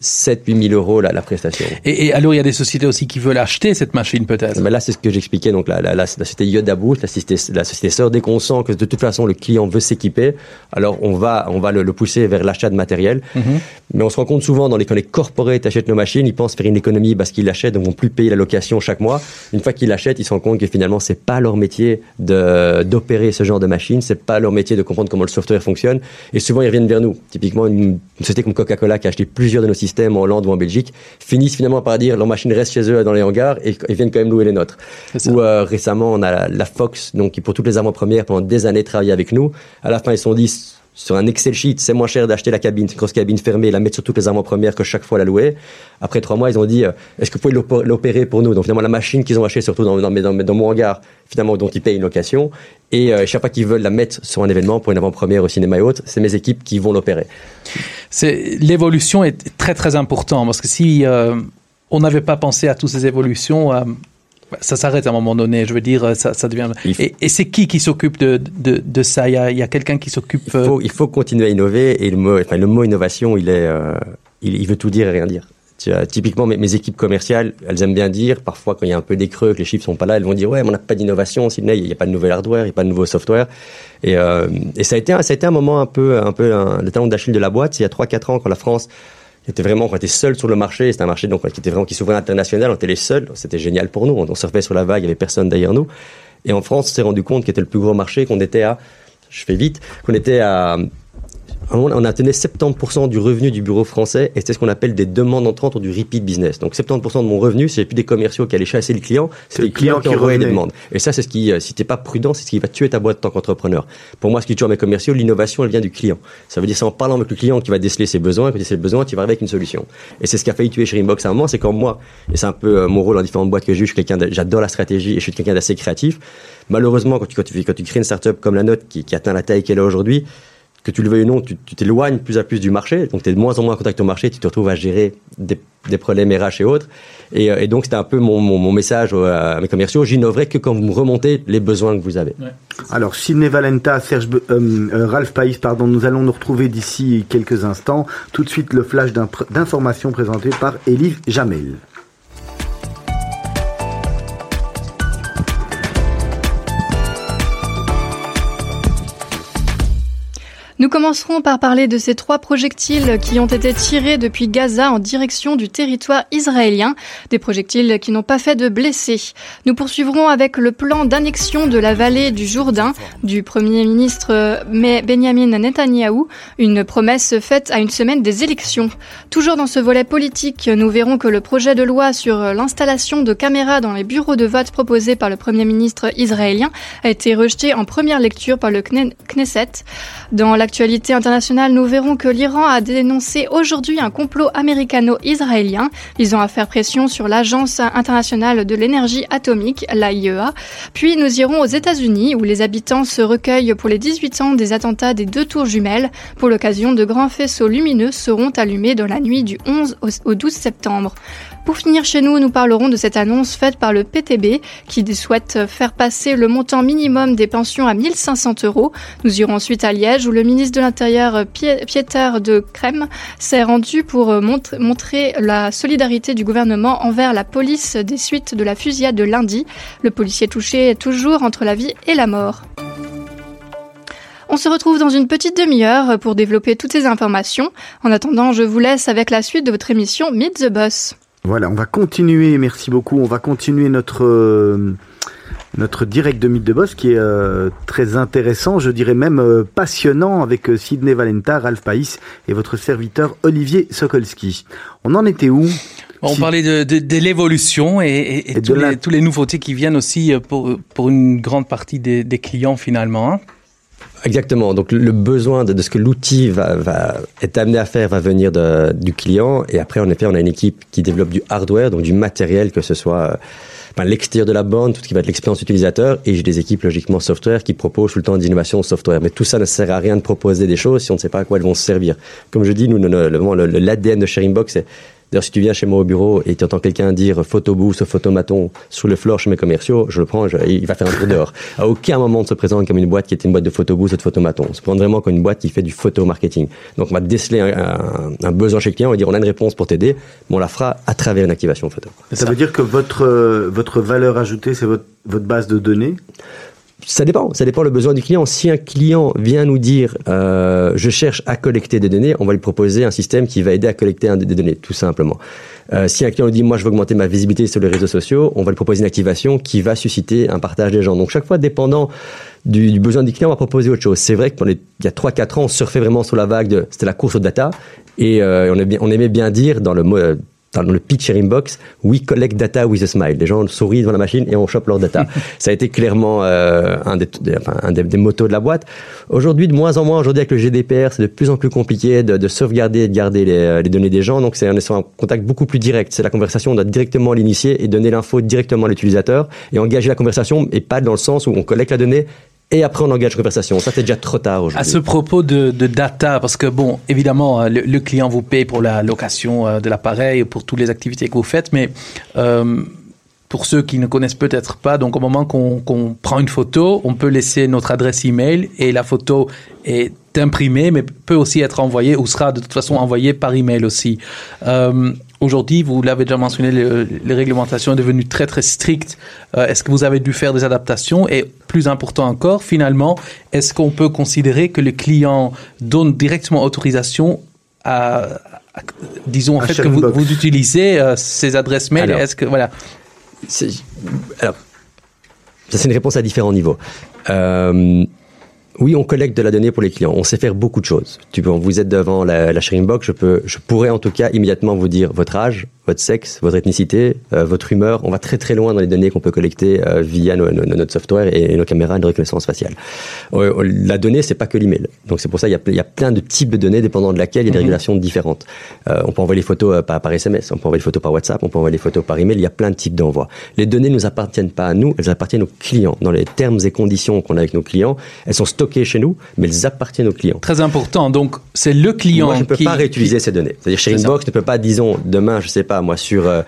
7 8 000 euros la, la prestation. et, et alors il y a des sociétés aussi qui veulent acheter cette machine peut-être? Mais là, c'est ce que j'expliquais. Donc, la, la, la, la société Yoda Boost, la société, la société sœur, dès qu'on sent que de toute façon le client veut s'équiper, alors on va, on va le, le pousser vers l'achat de matériel. Mhm. Mais on se rend compte souvent dans les, quand les corporates achètent nos machines, ils pensent faire une économie parce qu'ils l'achètent, donc vont plus payer la location chaque mois. Une fois qu'ils l'achètent, ils se rendent compte que finalement, c'est pas leur métier de, d'opérer ce genre de machine, c'est pas leur métier de comprendre comment le software fonctionne. Et souvent, ils reviennent vers nous. Typiquement, une, une société comme Coca-Cola qui a acheté plusieurs de nos systèmes en Hollande ou en Belgique, finissent finalement par dire leur machine reste chez eux dans les hangars et, et viennent quand même louer les nôtres. Ou euh, récemment, on a la, la Fox, donc qui pour toutes les avant-premières pendant des années travaillé avec nous. À la fin, ils se sont dit sur un Excel sheet, c'est moins cher d'acheter la cabine, une grosse cabine fermée, la mettre sur toutes les avant-premières que chaque fois la louer. Après trois mois, ils ont dit, euh, est-ce que vous pouvez l'opé- l'opérer pour nous? Donc finalement, la machine qu'ils ont achetée, surtout dans, dans, mon hangar, finalement, dont ils payent une location. Et euh, chaque fois qu'ils veulent la mettre sur un événement, pour une avant-première au cinéma et autres, c'est mes équipes qui vont l'opérer. C'est l'évolution est très très important parce que si euh, on n'avait pas pensé à toutes ces évolutions, euh, ça s'arrête à un moment donné. Je veux dire, euh, ça, ça devient. Faut- Et, et c'est qui qui s'occupe de, de, de ça? Il y a, quelqu'un qui s'occupe. Il euh, faut, il faut continuer à innover et le mot, enfin, le mot innovation, il est, euh, il, il veut tout dire et rien dire. Tu typiquement, mes, mes équipes commerciales, elles aiment bien dire, parfois quand il y a un peu des creux, que les chiffres sont pas là, elles vont dire ouais, mais on n'a pas d'innovation, Sydney, il n'y a pas de nouvel hardware, il n'y a pas de nouveau software. Et, euh, et ça a été, un- ça a été un moment un peu, un peu un, le talon d'Achille de la boîte. Il y a 3-4 ans quand la France était vraiment, on était seul sur le marché, c'était un marché donc qui était vraiment qui s'ouvrait à l'international, on était les seuls, c'était génial pour nous, on, on surfait sur la vague, il y avait personne derrière nous. Et en France, on s'est rendu compte qu'il était le plus gros marché, qu'on était à, je fais vite, qu'on était à on atteignait 70% du revenu du bureau français et c'est ce qu'on appelle des demandes entrantes ou du repeat business. Donc 70% de mon revenu, c'est plus des commerciaux qui allaient chasser le client, c'est les clients qui envoyaient des demandes. Et ça, c'est ce qui, euh, si t'es pas prudent, c'est ce qui va tuer ta boîte en tant qu'entrepreneur. Pour moi, ce qui tue mes commerciaux, l'innovation, elle vient du client. Ça veut dire c'est en parlant avec le client qui va déceler ses besoins, quand il déceler ses besoins, tu vas arriver avec une solution. Et c'est ce qui a failli tuer chez Inbox à un moment, c'est comme moi, et c'est un peu euh, mon rôle dans différentes boîtes que j'ai, je suis quelqu'un, j'adore la stratégie et je suis quelqu'un d'assez créatif. Malheureusement, quand tu, quand tu, quand tu crées une startup comme la nôtre qui, qui atteint la taille qu'elle a aujourd'hui, que tu le veuilles ou non, tu t'éloignes plus à plus du marché, donc tu es de moins en moins en contact au marché, tu te retrouves à gérer des, des problèmes RH et autres. Et, euh, et donc c'était un peu mon, mon, mon, message à mes commerciaux, j'innoverai que quand vous me remontez les besoins que vous avez. Ouais. Alors Sidney Valenta, Serge, euh, euh, Ralph Païs, pardon, nous allons nous retrouver d'ici quelques instants. Tout de suite le flash d'informations présenté par Élise Jamel. Nous commencerons par parler de ces trois projectiles qui ont été tirés depuis Gaza en direction du territoire israélien, des projectiles qui n'ont pas fait de blessés. Nous poursuivrons avec le plan d'annexion de la vallée du Jourdain du Premier ministre Benjamin Netanyahou, une promesse faite à une semaine des élections. Toujours dans ce volet politique, nous verrons que le projet de loi sur l'installation de caméras dans les bureaux de vote proposé par le Premier ministre israélien a été rejeté en première lecture par le Knesset. Actualité internationale, nous verrons que l'Iran a dénoncé aujourd'hui un complot américano-israélien visant à faire pression sur l'Agence internationale de l'énergie atomique, l'AIEA. Puis nous irons aux États-Unis où les habitants se recueillent pour les 18 ans des attentats des deux tours jumelles. Pour l'occasion, de grands faisceaux lumineux seront allumés dans la nuit du 11 au 12 septembre. Pour finir chez nous, nous parlerons de cette annonce faite par le PTB qui souhaite faire passer le montant minimum des pensions à 1500 euros. Nous irons ensuite à Liège où le ministre de l'Intérieur Pieter de Crème s'est rendu pour montrer la solidarité du gouvernement envers la police des suites de la fusillade de lundi. Le policier touché est toujours entre la vie et la mort. On se retrouve dans une petite demi-heure pour développer toutes ces informations. En attendant, je vous laisse avec la suite de votre émission Meet the Boss. Voilà, on va continuer, merci beaucoup, on va continuer notre, euh, notre direct de Mythe de Boss qui est euh, très intéressant, je dirais même euh, passionnant avec euh, Sidney Valenta, Ralph Païs et votre serviteur Olivier Sokolski. On en était où? On parlait de, de, de l'évolution et, et, et, tous, les, tous, les, nouveautés qui viennent aussi pour, pour une grande partie des, des clients finalement. Hein Exactement. Donc le besoin de, ce que l'outil va, va est amené à faire va venir de, du client. Et après, en effet, on a une équipe qui développe du hardware, donc du matériel, que ce soit enfin, l'extérieur de la borne, tout ce qui va être l'expérience utilisateur. Et j'ai des équipes logiquement software qui proposent tout le temps d'innovation software. Mais tout ça ne sert à rien de proposer des choses si on ne sait pas à quoi elles vont se servir. Comme je dis, nous, l'ADN de Sharingbox, c'est D'ailleurs, si tu viens chez moi au bureau et tu entends quelqu'un dire photoboost, photomaton sur le floor chez mes commerciaux, je le prends, il va faire un tour dehors. À aucun moment on ne se présente comme une boîte qui est une boîte de photoboost ou de photomaton. On se présente vraiment comme une boîte qui fait du photo-marketing. Donc, on va déceler un, besoin chez le client, on va dire on a une réponse pour t'aider, mais on la fera à travers une activation photo. Ça, ça veut dire que votre, euh, votre valeur ajoutée, c'est votre, votre base de données? Ça dépend, ça dépend le besoin du client. Si un client vient nous dire euh, je cherche à collecter des données, on va lui proposer un système qui va aider à collecter des données, tout simplement. Euh, si un client nous dit moi je veux augmenter ma visibilité sur les réseaux sociaux, on va lui proposer une activation qui va susciter un partage des gens. Donc chaque fois, dépendant du, besoin du client, on va proposer autre chose. C'est vrai qu'il y a 3-4 ans, on surfait vraiment sur la vague de c'était la course aux data et euh, on, aimait on aimait bien dire dans le mot dans le pitch sharing box, we collect data with a smile. Les gens sourient devant la machine et on chope leur data. ça a été clairement euh, un, des, enfin, un des, des, motos de la boîte. Aujourd'hui, de moins en moins, aujourd'hui avec le GDPR, c'est de plus en plus compliqué de, de sauvegarder et de garder les, les, données des gens. Donc, c'est un, un contact beaucoup plus direct. C'est la conversation, on doit directement l'initier et donner l'info directement à l'utilisateur et engager la conversation et pas dans le sens où on collecte la donnée et après on engage conversation. Ça, c'est déjà trop tard aujourd'hui. À ce propos de, de, data, parce que bon, évidemment, le, le, client vous paye pour la location euh, de l'appareil, pour toutes les activités que vous faites, mais euh, pour ceux qui ne connaissent peut-être pas, donc au moment qu'on qu prend une photo, on peut laisser notre adresse email et la photo est imprimée, mais peut aussi être envoyée ou sera de toute façon envoyée par email aussi. Euh, Aujourd'hui, vous l'avez déjà mentionné, les, les, réglementations sont devenues très très strictes. Euh, est-ce que vous avez dû faire des adaptations? Et plus important encore, finalement, est-ce qu'on peut considérer que le client donne directement autorisation à, à disons en fait que vous, vous, utilisez euh, ces adresses mail? Est-ce que voilà Alors, ça c'est une réponse à différents niveaux. Euh, oui, on collecte de la donnée pour les clients. On sait faire beaucoup de choses. Tu peux, vous êtes devant la, sharing box, je peux, je pourrais en tout cas immédiatement vous dire votre âge, votre sexe, votre ethnicité, euh, votre humeur. On va très très loin dans les données qu'on peut collecter euh, via notre software et, nos caméras de reconnaissance faciale. Euh, la donnée, c'est pas que l'email. Donc c'est pour ça qu'il y, a- il y a plein de types de données dépendant de laquelle il y a des régulations différentes. On peut envoyer les photos par, par SMS, on peut envoyer les photos par WhatsApp, on peut envoyer les photos par email. Il y a plein de types d'envois. Les données ne nous appartiennent pas à nous, elles appartiennent aux clients. Dans les termes et conditions qu'on a avec nos clients, elles sont stockées chez nous, mais elles appartiennent aux clients. Très important. Donc, c'est le client Moi, je ne peux qui... pas réutiliser ces données. C'est-à-dire, C'est ça. Sharingbox ne peut pas, disons, demain, je sais pas, moi, sur, euh,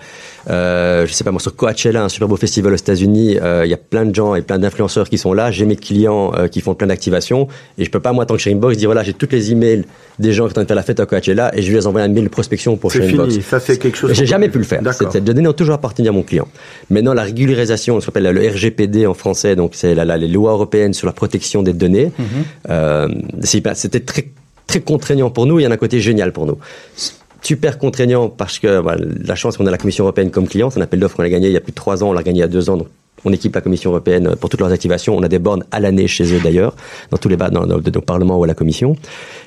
euh, je sais pas, moi, sur Coachella, un super beau festival aux États-Unis, euh, il y a plein de gens et plein d'influenceurs qui sont là. J'ai mes clients qui font plein d'activations et je peux pas, moi, tant que Sharingbox, dire voilà, j'ai toutes les emails des gens qui sont en train de faire la fête à Coachella et je vais les envoyer un mail de prospection pour Sharingbox. fini. Ça, c'est quelque chose. J'ai jamais pu le faire. Cette données ont toujours appartenu à mon client. Maintenant, la régularisation, ce qu'on appelle le RGPD en français, donc c'est la, la- les lois européennes sur la protection des données, hyper- c'était très, très contraignant pour nous. Il y a un côté génial pour nous. Super contraignant parce que la chance qu'on a la Commission européenne comme client, c'est un appel d'offres qu'on a gagné il y a plus de trois ans, on l'a gagné il y a deux ans. Donc on équipe la Commission européenne pour toutes leurs activations. On a des bornes à l'année chez eux d'ailleurs, dans tous les bas, dans, dans, dans le Parlement ou à la Commission.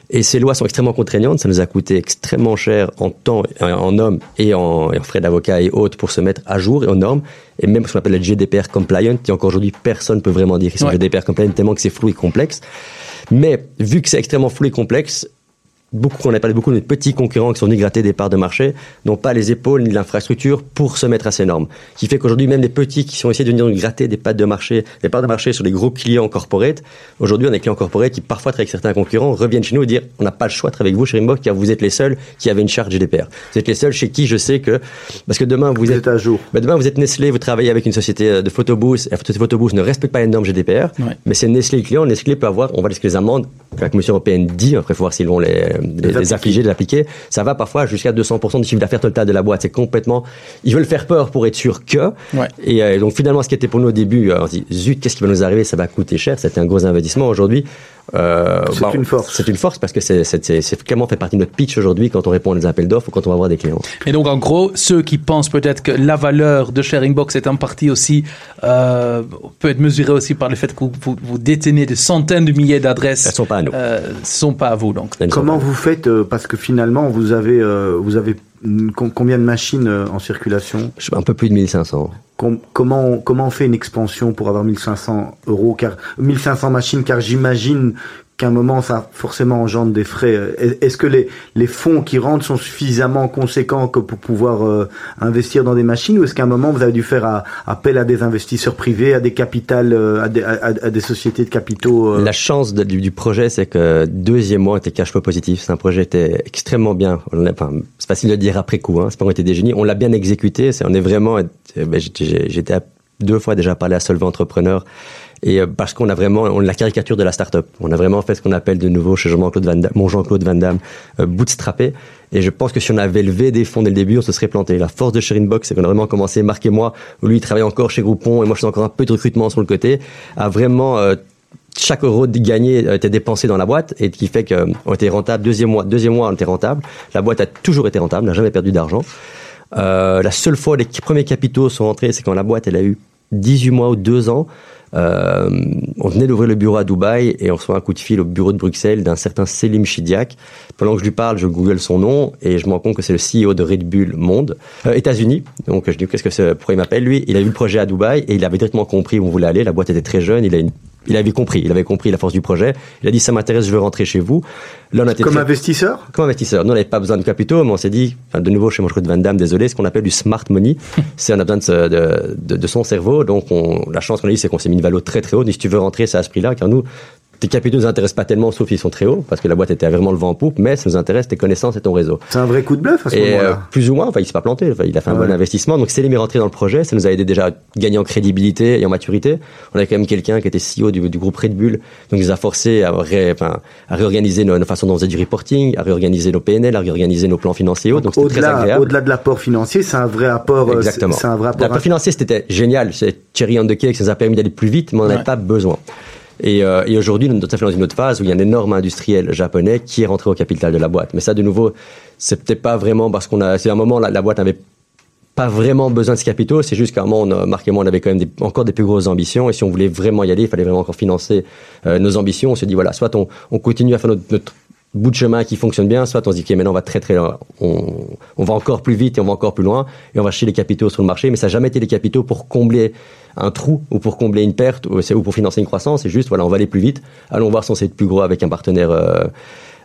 Et ces lois sont extrêmement contraignantes. Ça nous a coûté extrêmement cher en temps, en hommes et en, et en frais d'avocat et autres pour se mettre à jour et aux normes. Et même ce qu'on appelle le GDPR compliant, qui encore aujourd'hui personne peut vraiment dire qu'ils sont Ouais. GDPR compliant tellement que c'est flou et complexe. Mais vu que c'est extrêmement flou et complexe, beaucoup, on a parlé beaucoup de petits concurrents qui sont venus gratter des parts de marché, n'ont pas les épaules ni l'infrastructure pour se mettre à ces normes. Ce qui fait qu'aujourd'hui, même les petits qui sont essayés de venir gratter des parts de marché, des parts de marché sur les gros clients corporate, aujourd'hui, on a des clients corporate qui parfois travaillent avec certains concurrents, reviennent chez nous et dire, on n'a pas le choix de travailler avec vous chez Rimbox car vous êtes les seuls qui avaient une charge GDPR. Vous êtes les seuls chez qui je sais que, parce que demain, vous, Vous êtes êtes à jour. bah, demain, vous êtes Nestlé, vous travaillez avec une société euh, de photobooth, et la société photobooth ne respecte pas les normes GDPR, Ouais. mais c'est Nestlé le client, Nestlé peut avoir, on va laisser les amendes, que la Commission européenne dit, après, il faut voir s'ils vont les, les, les appliquer. affliger, les appliquer, ça va parfois jusqu'à 200% du chiffre d'affaires total de la boîte, c'est complètement, ils veulent faire peur pour être sûr que, Ouais. et euh, donc finalement, ce qui était pour nous au début, euh, on se dit, zut, qu'est-ce qui va nous arriver, ça va coûter cher, c'était un gros investissement aujourd'hui. Euh, C'est bah, une force. C'est une force parce que c'est, clairement fait partie de notre pitch aujourd'hui quand on répond à des appels d'offres ou quand on va voir des clients. Et donc, en gros, ceux qui pensent peut-être que la valeur de Sharing Box est en partie aussi, euh, peut être mesurée aussi par le fait que vous, détenez des centaines de milliers d'adresses. Elles sont pas à nous. Euh, sont pas à vous, donc. Comment vous faites euh, Parce que finalement, vous avez, vous avez com- combien de machines euh, en circulation un peu plus de 1500. Com- comment, on- comment on fait une expansion pour avoir 1500 euros, car 1500 machines, car j'imagine qu'à un moment, ça forcément engendre des frais. Est- Est-ce que les, les fonds qui rentrent sont suffisamment conséquents que pour pouvoir euh, investir dans des machines, ou est-ce qu'à un moment, vous avez dû faire appel à des investisseurs privés, à des capitales, euh, à des, à, des sociétés de capitaux euh, La chance du, projet, c'est que deuxième mois était cash flow positif. C'est un projet qui était extrêmement bien. Enfin, c'est facile de dire après coup. Hein. C'est pas qu'on était des génies. On l'a bien exécuté. C'est, on est vraiment. euh, ben, j'étais- deux fois déjà parlé à Solvay Entrepreneur. Et euh, parce qu'on a vraiment, on a la caricature de la start-up. On a vraiment fait ce qu'on appelle de nouveau chez Jean-Claude Van Damme, mon Jean-Claude Van Damme, euh, bootstrappé. Et je pense que si on avait levé des fonds dès le début, on se serait planté. La force de Sharing Box, c'est qu'on a vraiment commencé, Marc et moi, où lui il travaille encore chez Groupon et moi je fais encore un peu de recrutement sur le côté, à vraiment euh, chaque euro gagné euh, était dépensé dans la boîte et qui fait qu'on était rentable. Deuxième mois, deuxième mois, on était rentable. La boîte a toujours été rentable, n'a jamais perdu d'argent. Euh, la seule fois où les premiers capitaux sont rentrés, c'est quand la boîte elle a eu 18 mois ou 2 ans. Euh, on venait d'ouvrir le bureau à Dubaï et on reçoit un coup de fil au bureau de Bruxelles d'un certain Selim Chidiak. Pendant que je lui parle, je google son nom et je me rends compte que c'est le CEO de Red Bull Monde, euh, États-Unis. Donc je dis qu'est-ce que pourquoi il m'appelle? Lui Il a vu le projet à Dubaï et il avait directement compris où on voulait aller. La boîte était très jeune, il a il avait compris, il avait compris la force du projet. Il a dit ça m'intéresse, je veux rentrer chez vous. Là, on a été comme très- investisseur comme investisseur. Nous, on n'avait pas besoin de capitaux, mais on s'est dit, enfin, de nouveau chez de Van Damme, désolé, ce qu'on appelle du smart money. c'est on a besoin de, ce- de, de- de son cerveau. Donc, on, la chance qu'on a eu, c'est qu'on s'est mis une valeur très très haute. Et si tu veux rentrer, c'est à ce prix-là, car nous, tes capitaux nous intéressent pas tellement, sauf qu'ils sont très hauts, parce que la boîte était vraiment le vent en poupe, mais ça nous intéresse tes connaissances et ton réseau. C'est un vrai coup de bluff à ce Et euh, moment-là. plus ou moins, enfin, il s'est pas planté. Enfin, il a fait un Ouais. bon investissement. Donc, Célim est rentré dans le projet. Ça nous a aidé déjà à gagner en crédibilité et en maturité. On avait quand même quelqu'un qui était CEO du, du groupe Red Bull. Donc, il nous a forcé à, ré- enfin, à réorganiser nos, nos façons dont on faisait du reporting, à réorganiser nos PNL, à réorganiser nos plans financiers. Donc, c'était très Au-delà, agréable. au-delà de l'apport financier, c'est un vrai apport. euh, Exactement. C'est c'est un vrai apport. L'apport financier, c'était génial. C'est cherry on the cake. Ça nous a permis d'aller plus vite, mais on n'en Ouais. avait pas besoin. Et, euh, et aujourd'hui, nous sommes dans une autre phase où il y a un énorme industriel japonais qui est rentré au capital de la boîte. Mais ça, de nouveau, c'est peut-être pas vraiment parce qu'on a. C'est un moment là, la boîte avait pas vraiment besoin de ce capitaux. C'est juste qu'à un moment, on Marc et moi, on avait quand même des- encore des plus grosses ambitions. Et si on voulait vraiment y aller, il fallait vraiment encore financer euh, nos ambitions. On se dit, voilà, soit on, on continue à faire notre bout de chemin qui fonctionne bien, soit on se dit, ok, maintenant on va très très loin. On, va encore plus vite et on va encore plus loin. Et on va chercher les capitaux sur le marché. Mais ça n'a jamais été les capitaux pour combler un trou ou pour combler une perte ou, ou pour financer une croissance. C'est juste, voilà, on va aller plus vite. Allons voir si on sait être plus gros avec un partenaire. euh,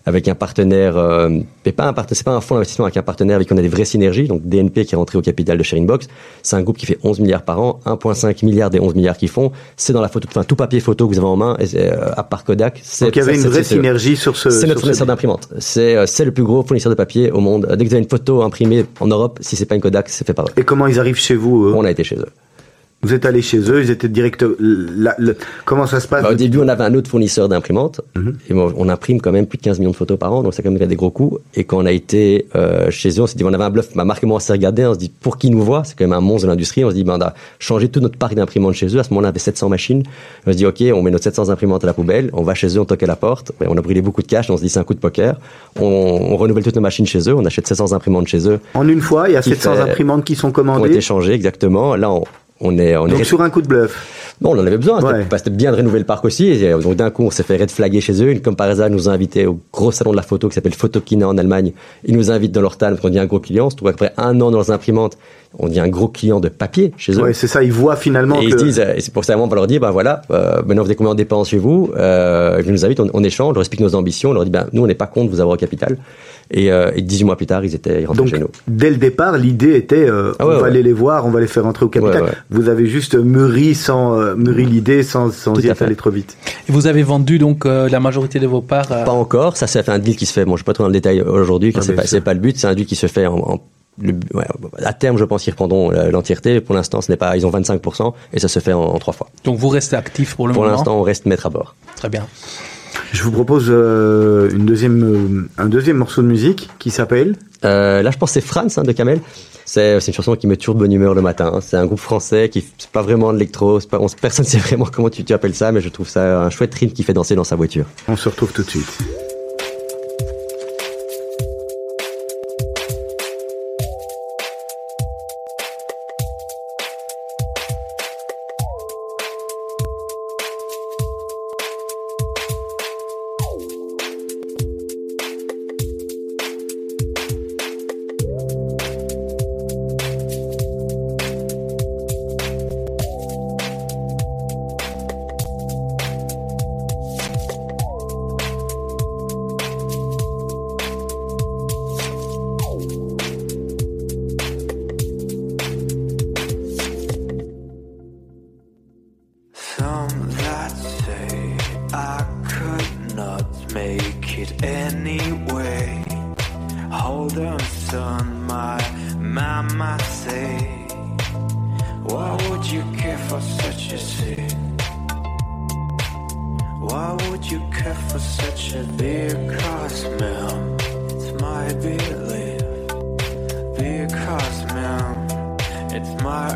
avec un partenaire, euh, mais pas un partenaire, c'est pas un fonds d'investissement avec un partenaire avec qui on a des vraies synergies. Donc DNP qui est rentré au capital de Sharingbox, c'est un groupe qui fait 11 milliards par an, 1,5 milliard des 11 milliards qu'ils font. C'est dans la photo, enfin tout papier photo que vous avez en main, et euh, à part Kodak. C'est, Donc il y avait une vraie synergie sur ce. C'est notre fournisseur d'imprimante. C'est, euh, c'est le plus gros fournisseur de papier au monde. Dès que vous avez une photo imprimée en Europe, si c'est pas une Kodak, c'est fait par eux. Et comment ils arrivent chez vous On a été chez eux. Vous êtes allé chez eux, ils étaient direct. la- comment ça se passe Bah, au début, on avait un autre fournisseur d'imprimantes. Mhm. Et bon, on imprime quand même plus de 15 millions de photos par an, donc c'est quand même des gros coûts. Et quand on a été euh, chez eux, on s'est dit, on avait un bluff. Ma marque et moi, on s'est regardé, on se dit, pour qui nous voit? C'est quand même un monstre de l'industrie. On se dit, ben, on a changé tout notre parc d'imprimantes chez eux. À ce moment-là, on avait 700 machines. On se dit, OK, on met nos 700 imprimantes à la poubelle. On va chez eux, on toque à la porte. On a brûlé beaucoup de cash. On se dit, c'est un coup de poker. On, on renouvelle toutes nos machines chez eux. On achète 700 imprimantes chez eux. En une fois, il y a Qui 700 fait- imprimantes qui sont qui ont été commandées. changées, exactement. Là, on, on est, on est Donc sur un coup de bluff. non, on en avait besoin. C'était Ouais. c'était bien de rénover le parc aussi. Et, euh, donc d'un coup, on s'est fait red flaguer chez eux. Et comme par hasard, ils nous ont invités au gros salon de la photo qui s'appelle Photokina en Allemagne. Ils nous invitent dans leur parce qu'on dit un gros client. Se trouve qu'après un an dans leurs imprimantes, on dit un gros client de papier chez eux. Ouais, c'est ça, ils voient finalement et ils que. se disent, euh, et c'est pour ça on va leur dire, ben voilà, euh, maintenant vous avez combien de dépenses chez vous euh, Ils nous invitent, on, on échange, on leur explique nos ambitions, on leur dit, ben nous on n'est pas contre vous avoir au capital. Et, euh, et 18 mois plus tard, ils étaient ils rentraient Donc, chez nous. dès le départ, l'idée était, euh, Ah on ouais, va ouais. aller les voir, on va les faire entrer au capital. Ouais, ouais. Vous avez juste mûri sans euh, mûri l'idée, sans, sans y être allé trop vite. Et vous avez vendu donc euh, la majorité de vos parts. euh, Pas encore, ça c'est un deal qui se fait. Bon, je ne vais pas trop dans le détail aujourd'hui, car Ah, c'est pas, sûr. c'est pas le but. C'est un deal qui se fait en, en- le- ouais, à terme, je pense qu'ils reprendront l'entièreté. Pour l'instant, ce n'est pas, ils ont 25% et ça se fait en, en trois fois. Donc vous restez actif pour le Pour moment. l'instant, on reste maître à bord. Très bien. Je vous propose euh, une deuxième, euh, un deuxième morceau de musique qui s'appelle. Euh, là, je pense que c'est Franz hein, de Kamel. C'est, une chanson qui met toujours de bonne humeur le matin. hein. C'est un groupe français qui c'est pas vraiment de l'électro. personne ne sait vraiment comment tu, tu appelles ça, mais je trouve ça un chouette rythme qui fait danser dans sa voiture. On se retrouve tout de suite.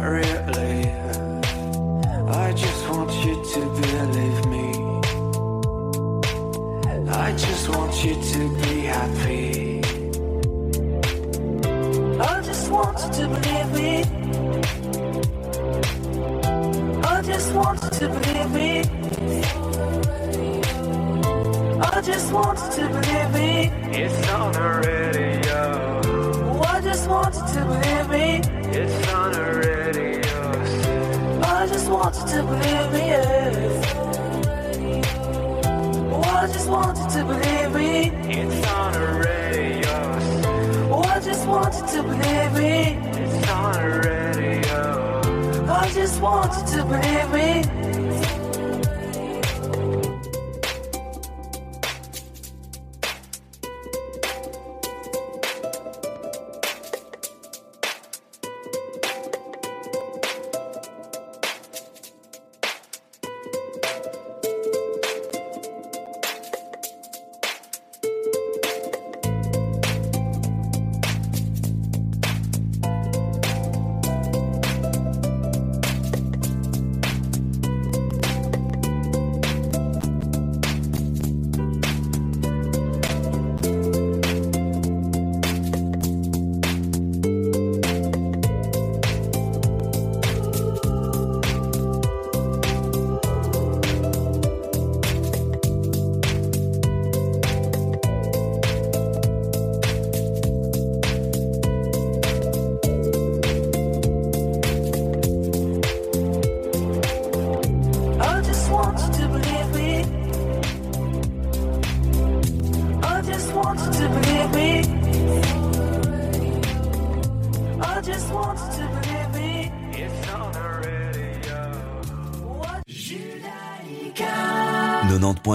real.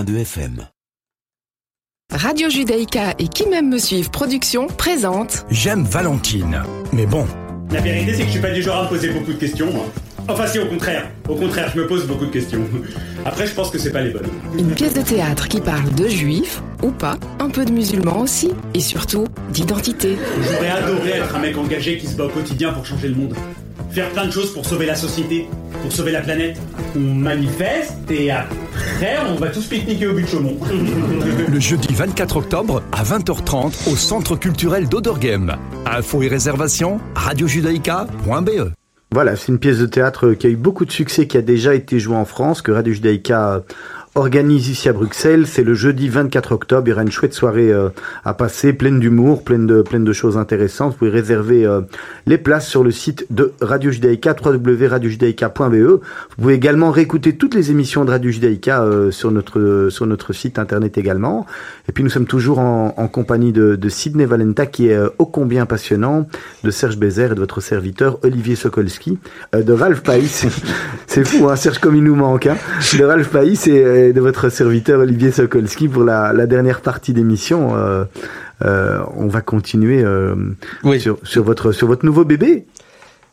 90.2 FM. Radio Judaïka et Qui m'aime me suivre production présente J'aime Valentine. Mais bon, La vérité, c'est que je suis pas du genre à me poser beaucoup de questions. moi. Enfin, si, au contraire. Au contraire, je me pose beaucoup de questions. Après, je pense que c'est pas les bonnes. une pièce de théâtre qui parle de juifs ou pas, un peu de musulmans aussi, et surtout d'identité. J'aurais adoré être un mec engagé qui se bat au quotidien pour changer le monde. Faire plein de choses pour sauver la société, pour sauver la planète. On manifeste et après, on va tous pique-niquer au but de Chaumont. le jeudi 24 octobre à 20h30 au Centre culturel d'Oderghem. Infos et réservations, radiojudaïka.be. Voilà, c'est une pièce de théâtre qui a eu beaucoup de succès, qui a déjà été jouée en France, que Radio Judaïka organise ici à Bruxelles. C'est le jeudi 24 octobre. Il y aura une chouette soirée euh, à passer, pleine d'humour, pleine de, pleine de choses intéressantes. Vous pouvez réserver euh, les places sur le site de Radio Judaïka, www.radiojudaïka.be. Vous pouvez également réécouter toutes les émissions de Radio Judaïka euh, sur notre sur notre site internet également. Et puis nous sommes toujours en, en compagnie de, de Sidney Valenta, qui est euh, ô combien passionnant, de Serge Bézère et de votre serviteur Olivier Sokolski, euh, de Ralph Païs. c'est fou, hein, Serge, comme il nous manque. Hein, de Ralph Païs et euh, de votre serviteur Olivier Sokolski pour la, la dernière partie d'émission. Euh, euh, on va continuer euh, Oui. sur, sur votre sur votre nouveau bébé.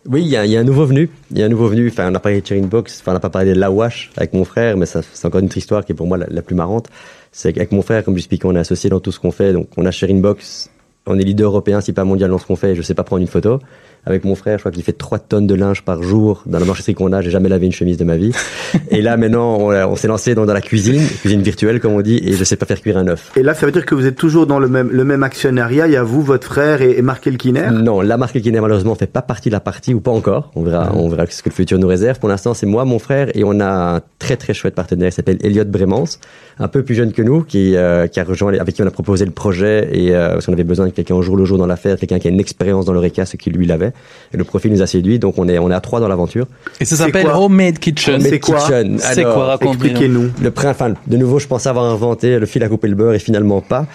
Oui, il y, a- il y a un nouveau venu. Il y a un nouveau venu. Enfin, on a parlé de Sharing Box. Enfin, on n'a pas parlé de la Wash avec mon frère, mais c'est encore une autre histoire qui est pour moi la, la plus marrante. C'est qu'avec mon frère, comme je l'expliquais, on est associés dans tout ce qu'on fait. Donc, on a Sharing Box. On est leader européen, si pas mondial dans ce qu'on fait. Je sais pas prendre une photo. Avec mon frère, je crois qu'il fait 3 tonnes de linge par jour dans la marchéterie qu'on a. J'ai jamais lavé une chemise de ma vie. et là, maintenant, on, on s'est lancé dans, dans la cuisine, cuisine virtuelle, comme on dit, et je sais pas faire cuire un œuf. Et là, ça veut dire que vous êtes toujours dans le même le même actionnariat. Il y a vous, votre frère et, et Marc Elkiner? Non, la marque Elkiner malheureusement fait pas partie de la partie ou pas encore. On verra, on verra ce que le futur nous réserve. Pour l'instant, c'est moi, mon frère et on a un très très chouette partenaire qui s'appelle Elliot Bremans, un peu plus jeune que nous, qui, euh, qui a rejoint, avec qui on a proposé le projet et euh, parce qu'on avait besoin de quelqu'un au jour le jour dans l'affaire, quelqu'un qui a une expérience dans l'oreca, ce qu'il lui l'avait. Et le profil nous a séduit, donc on est on est à trois dans l'aventure. Et ça s'appelle Homemade Kitchen. Homemade C'est quoi Kitchen. C'est Alors, quoi. Expliquez-nous. Le enfin, de nouveau, je pensais avoir inventé le fil à couper le beurre et finalement pas.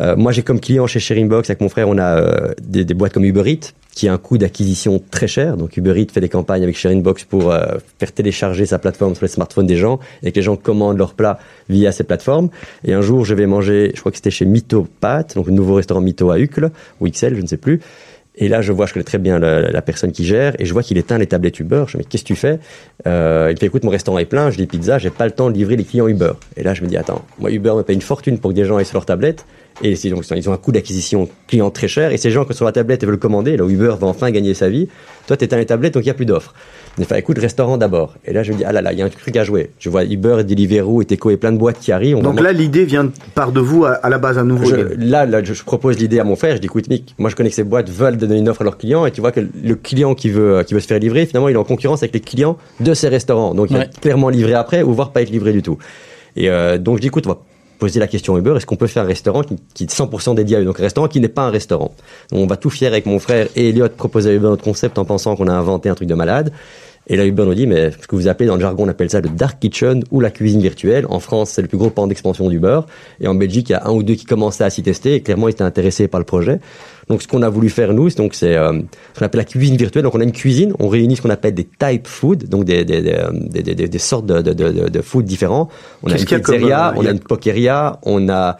Euh, moi, j'ai comme client chez Sharing Box avec mon frère, on a euh, des, des boîtes comme Uber Eats qui a un coût d'acquisition très cher. Donc Uber Eats fait des campagnes avec Sharing Box pour euh, faire télécharger sa plateforme sur les smartphones des gens et que les gens commandent leurs plats via ces plateformes. Et un jour, je vais manger, je crois que c'était chez Mito Pat, donc le nouveau restaurant Mito à Uccle ou XL, je ne sais plus. Et là, je vois, je connais très bien la, personne qui gère, et je vois qu'il éteint les tablettes Uber. Je me dis, qu'est-ce que tu fais? Euh, Il me fait, écoute, mon restaurant est plein, je dis pizza, j'ai pas le temps de livrer les clients Uber. Et là, je me dis, attends, moi, Uber me paye une fortune pour que des gens aillent sur leur tablette, et c'est- donc, ils ont un coût d'acquisition client très cher, et ces gens qui sont sur la tablette et veulent commander, là où Uber va enfin gagner sa vie, toi, t'éteins les tablettes, donc il n'y a plus d'offres. Fait, écoute, restaurant d'abord. Et là, je me dis, ah là là, il y a un truc à jouer. Je vois Uber, et Deliveroo, et Teco, et plein de boîtes qui arrivent. On va Donc là, l'idée vient de- part de vous à, à la base à nouveau. je, là, là, je, propose l'idée à mon frère. Je dis, écoute, Mick, moi, je connais que ces boîtes veulent donner une offre à leurs clients, et tu vois que le client qui veut, qui veut se faire livrer, finalement, il est en concurrence avec les clients de ces restaurants. Donc, il va être clairement livré après, ou voire pas être livré du tout. Et euh, donc, je dis, écoute, on va poser la question Uber, est-ce qu'on peut faire un restaurant qui, qui est 100% dédié à eux Donc, un restaurant qui n'est pas un restaurant. On va tout fier avec mon frère et Elliot proposer à Uber notre concept en pensant qu'on a inventé un truc de malade. Et là, Uber nous dit, mais ce que vous appelez dans le jargon, on appelle ça le dark kitchen ou la cuisine virtuelle. En France, c'est le plus gros pan d'expansion d'Uber. Et en Belgique, il y a un ou deux qui commençaient à s'y tester et clairement, ils étaient intéressés par le projet. Donc, ce qu'on a voulu faire, nous, c'est donc, c'est, euh, ce qu'on appelle la cuisine virtuelle. Donc, on a une cuisine, on réunit ce qu'on appelle des type food, donc des, des, des, euh, des, des- sortes de, de, de, de, food différents. On a une a comme, pizzeria, euh, on a une pokeria, on a,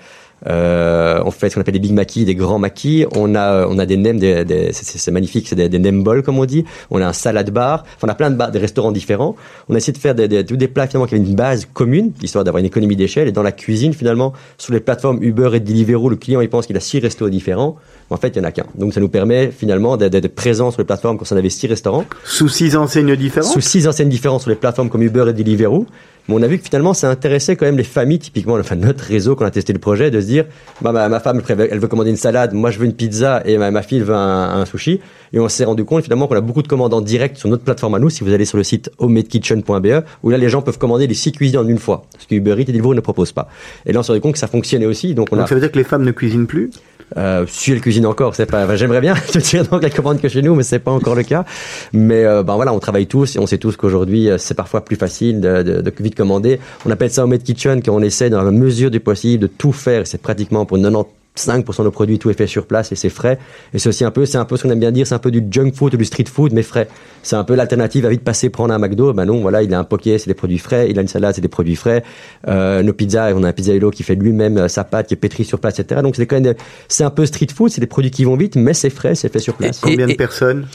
euh, on fait ce qu'on appelle des big maquis, des grands maquis. On a, on a des nems, des, des- c'est- magnifique, c'est des, des nem comme on dit. On a un salad bar. Enfin, on a plein de bars, des restaurants différents. On a essayé de faire des, des, tous des plats finalement qui avaient une base commune, histoire d'avoir une économie d'échelle. Et dans la cuisine, finalement, sur les plateformes Uber et Deliveroo, le client il pense qu'il a six restos différents. Mais en fait, il y en a qu'un. Donc, ça nous permet finalement d'être d'être présent sur les plateformes quand on avait six restaurants Sous six enseignes différentes? sous six enseignes différentes sur les plateformes comme Uber et Deliveroo. On a vu que finalement, ça intéressait quand même les familles, typiquement, enfin, notre réseau, quand on a testé le projet, de se dire, bah, ma, ma femme, elle veut commander une salade, moi, je veux une pizza, et ma, fille veut un sushi. Et on s'est rendu compte, finalement, qu'on a beaucoup de commandes en direct sur notre plateforme à nous, si vous allez sur le site homemadekitchen.be, où là, les gens peuvent commander les six cuisines en une fois. Ce que Uber Eats et Deliveroo ne proposent pas. Et là, on s'est rendu compte que ça fonctionnait aussi. Donc, on a, ça veut dire que les femmes ne cuisinent plus? euh, si elle cuisine encore, c'est pas. enfin, J'aimerais bien te dire donc la commande que chez nous, mais c'est pas encore le cas. Mais euh, ben voilà, on travaille tous et on sait tous qu'aujourd'hui euh, c'est parfois plus facile de, de, de vite commander. On appelle ça homemade kitchen quand on essaie dans la mesure du possible de tout faire. C'est pratiquement pour 90 5% de nos produits, tout est fait sur place et c'est frais. Et c'est aussi un peu, c'est un peu ce qu'on aime bien dire, c'est un peu du junk food ou du street food, mais frais. C'est un peu l'alternative à vite passer prendre un McDo. Ben non, voilà, il a un poké, c'est des produits frais. Il a une salade, c'est des produits frais. Euh, nos pizzas, on a un pizza hello qui fait lui-même euh, sa pâte, qui est pétrie sur place, etc. Donc c'est quand même, des- c'est un peu street food, c'est des produits qui vont vite, mais c'est frais, c'est fait sur place. Combien de personnes?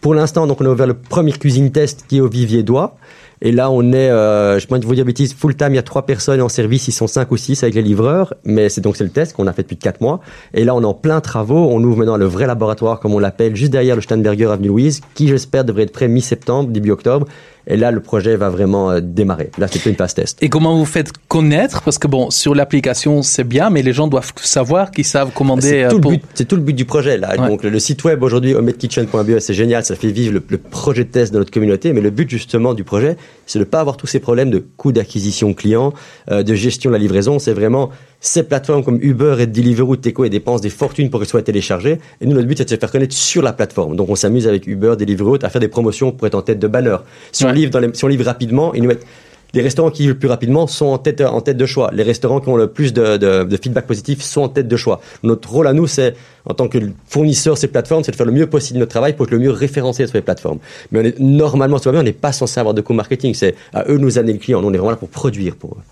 Pour l'instant, donc on a ouvert le premier cuisine test qui est au Vivier d'Oie. Et là, on est, euh, je vous dire bêtise, full time, il y a trois personnes en service, ils sont cinq ou six avec les livreurs, mais c'est donc c'est le test qu'on a fait depuis quatre mois. Et là, on est en plein travaux, on ouvre maintenant le vrai laboratoire, comme on l'appelle, juste derrière le Steinberger Avenue Louise, qui j'espère devrait être prêt mi-septembre, début octobre. Et là, le projet va vraiment euh, démarrer. Là, c'est une phase test. Et comment vous faites connaître? Parce que bon, sur l'application, c'est bien, mais les gens doivent savoir qu'ils savent commander. C'est euh, tout, pour- tout le but du projet là. Ouais. Donc le, le site web aujourd'hui homemakitchen.be c'est génial, ça fait vivre le, le projet de test de notre communauté. Mais le but justement du projet, c'est de ne pas avoir tous ces problèmes de coût d'acquisition client, euh, de gestion de la livraison. C'est vraiment ces plateformes comme Uber et Deliveroo, Teco et dépensent des fortunes pour qu'elles soient téléchargées. Et nous notre but c'est de se faire connaître sur la plateforme. Donc on s'amuse avec Uber, Deliveroo à faire des promotions pour être en tête de banner. Si on livre dans les, si on livre rapidement, ils nous mettent les restaurants qui livrent le plus rapidement sont en tête, en tête de choix. Les restaurants qui ont le plus de, de, de feedback positif sont en tête de choix. Notre rôle à nous, c'est, en tant que fournisseur de ces plateformes, c'est de faire le mieux possible notre travail pour être le mieux référencé sur les plateformes. Mais on est, normalement, on n'est pas censé avoir de coût marketing. C'est à eux de nous amener le client. Nous, on est vraiment là pour produire pour eux.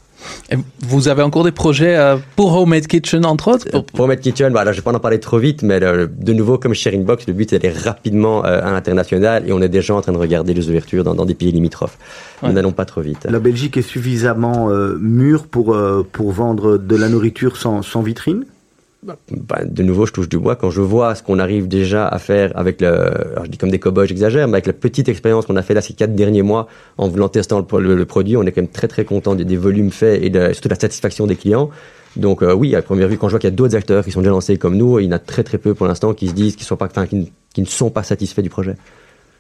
Et vous avez encore des projets euh, pour Homemade Kitchen, entre autres pour- Pour mettre Kitchen, voilà, je vais pas en parler trop vite, mais le- de nouveau, comme Sharing Box, le but c'est d'aller rapidement euh, à l'international et on est déjà en train de regarder les ouvertures dans, dans des pays limitrophes. Ouais. Nous n'allons pas trop vite. La Belgique est suffisamment euh, mûre pour, euh, pour vendre de la nourriture sans, sans vitrine? Bah, de nouveau, je touche du bois. Quand je vois ce qu'on arrive déjà à faire avec le, alors je dis comme des cow-boys, j'exagère, mais avec la petite expérience qu'on a fait là ces quatre derniers mois en voulant testant le, produit, on est quand même très très content des, des volumes faits et de, surtout de la satisfaction des clients. Donc euh, oui, à première vue, quand je vois qu'il y a d'autres acteurs qui sont déjà lancés comme nous, il y en a très très peu pour l'instant qui se disent qu'ils ne sont pas satisfaits du projet.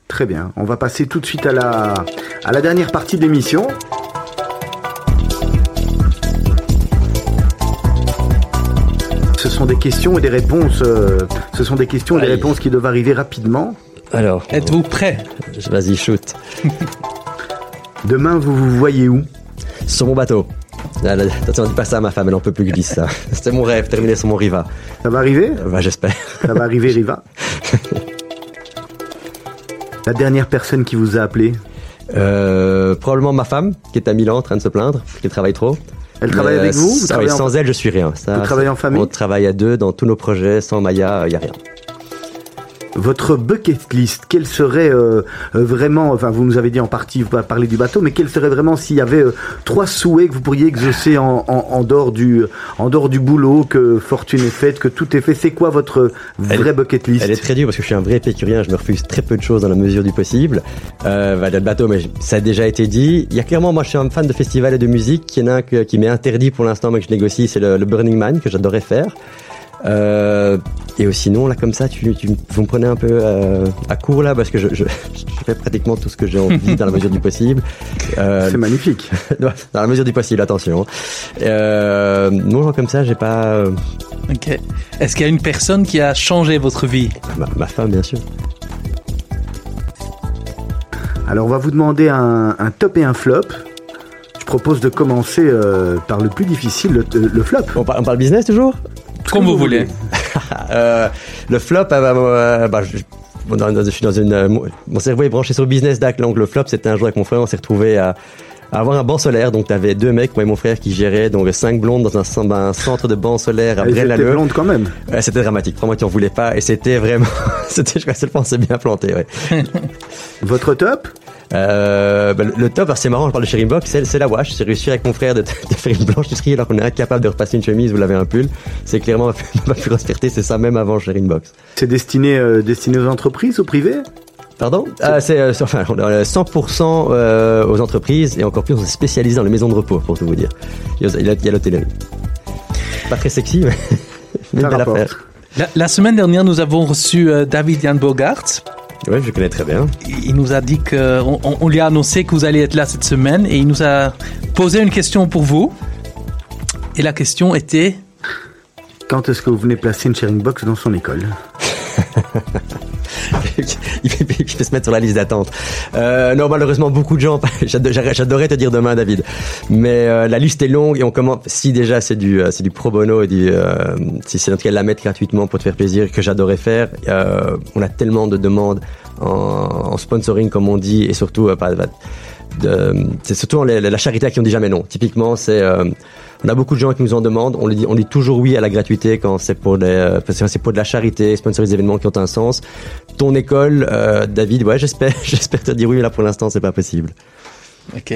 Très bien. On va passer tout de suite à la, à la dernière partie de l'émission. Ce sont des questions et des réponses. euh, ce sont des questions et des réponses qui doivent arriver rapidement. Alors, Êtes-vous prêt? vas-y, shoot. Demain, vous vous voyez où? Sur mon bateau. Ah, Attention, dis pas ça à ma femme, elle en peut plus que je dise ça. C'était mon rêve, terminer sur mon Riva. Ça va arriver? Euh, bah, j'espère. Ça va arriver, Riva? La dernière personne qui vous a appelé, Euh, probablement ma femme, qui est à Milan en train de se plaindre, qu'elle travaille trop. Elle travaille avec euh, vous, vous travaillez en- Sans elle, je suis rien. Ça, Vous travaillez en famille On travaille à deux dans tous nos projets. Sans Maya, il n'y a rien. Votre bucket list, quelle serait euh, euh, vraiment, enfin vous nous avez dit en partie, vous parler du bateau, mais quel serait vraiment s'il y avait euh, trois souhaits que vous pourriez exaucer en, en, en dehors du, en dehors du boulot, que fortune est faite, que tout est fait? C'est quoi votre vrai bucket list? Elle est très dure parce que je suis un vrai épicurien, je me refuse très peu de choses dans la mesure du possible. Euh, bah, le bateau, mais ça a déjà été dit. Il y a clairement, moi je suis un fan de festivals et de musique. Il y en a un que- qui m'est interdit pour l'instant, mais que je négocie, c'est le, le Burning Man que j'adorais faire. Euh, et sinon, là, comme ça, tu, tu, vous me prenez un peu euh, à court là, parce que je, je, je fais pratiquement tout ce que j'ai envie dans la mesure du possible. Euh, C'est magnifique. dans la mesure du possible, attention. Euh, non, genre comme ça, j'ai pas. euh, Ok. Est-ce qu'il y a une personne qui a changé votre vie? Ma, ma femme, bien sûr. Alors on va vous demander un, un top et un flop. Je propose de commencer euh, par le plus difficile, le, le flop. On, par- on parle business toujours? Comme vous voulez. Euh, le flop, ah bah, euh, bah, je, bon, dans- dans- je suis dans une. euh, mon, cerveau est branché sur le business DAC. Donc le flop, c'était un jour avec mon frère, on s'est retrouvé à, à avoir un banc solaire. Donc t'avais deux mecs, moi et mon frère, qui géraient donc cinq blondes dans un, cen- un centre de banc solaire à étaient Braine-l'Alleud. blondes quand même. Ouais, c'était dramatique. Vraiment, tu en voulais pas. Et c'était vraiment. c'était, je crois, que c'est bien planté. Ouais. Votre top? Euh, bah, le, top, c'est marrant, je parle de Sharing Box, c'est, c'est la wash. J'ai réussi avec mon frère de, de faire une blanchisserie alors qu'on est incapable de repasser une chemise ou laver un pull. C'est clairement ma, plus grosse fierté, c'est ça même avant Sharing Box. C'est destiné, euh, destiné aux entreprises, au privé? Pardon? Ah, C'est euh, enfin, on a 100% euh, aux entreprises et encore plus on s'est spécialisé dans les maisons de repos pour tout vous dire. Il y a, l'hôtellerie. Pas très sexy mais, mais belle rapporte. affaire. La, la semaine dernière, nous avons reçu euh, David Jan Bogart. Ouais, je connais très bien. Il nous a dit que on lui a annoncé que vous allez être là cette semaine et il nous a posé une question pour vous. Et la question était? Quand est-ce que vous venez placer une sharing box dans son école? il, fait, il fait se mettre sur la liste d'attente. Euh, non, malheureusement, beaucoup de gens. j'ado- J'adorais te dire demain, David, mais euh, la liste est longue et on commence. Si déjà c'est du euh, c'est du pro bono et du euh, si c'est en tout cas la mettre gratuitement pour te faire plaisir que j'adorais faire. euh, on a tellement de demandes en, en sponsoring comme on dit et surtout euh, c'est surtout la charité à qui on dit jamais non. Typiquement, c'est on a beaucoup de gens qui nous en demandent. On, dit, on dit toujours oui à la gratuité quand c'est pour, des, euh, parce que c'est pour de la charité, sponsoriser des événements qui ont un sens. Ton école, euh, David, ouais, j'espère, j'espère te dire oui, mais là pour l'instant, c'est pas possible. Ok.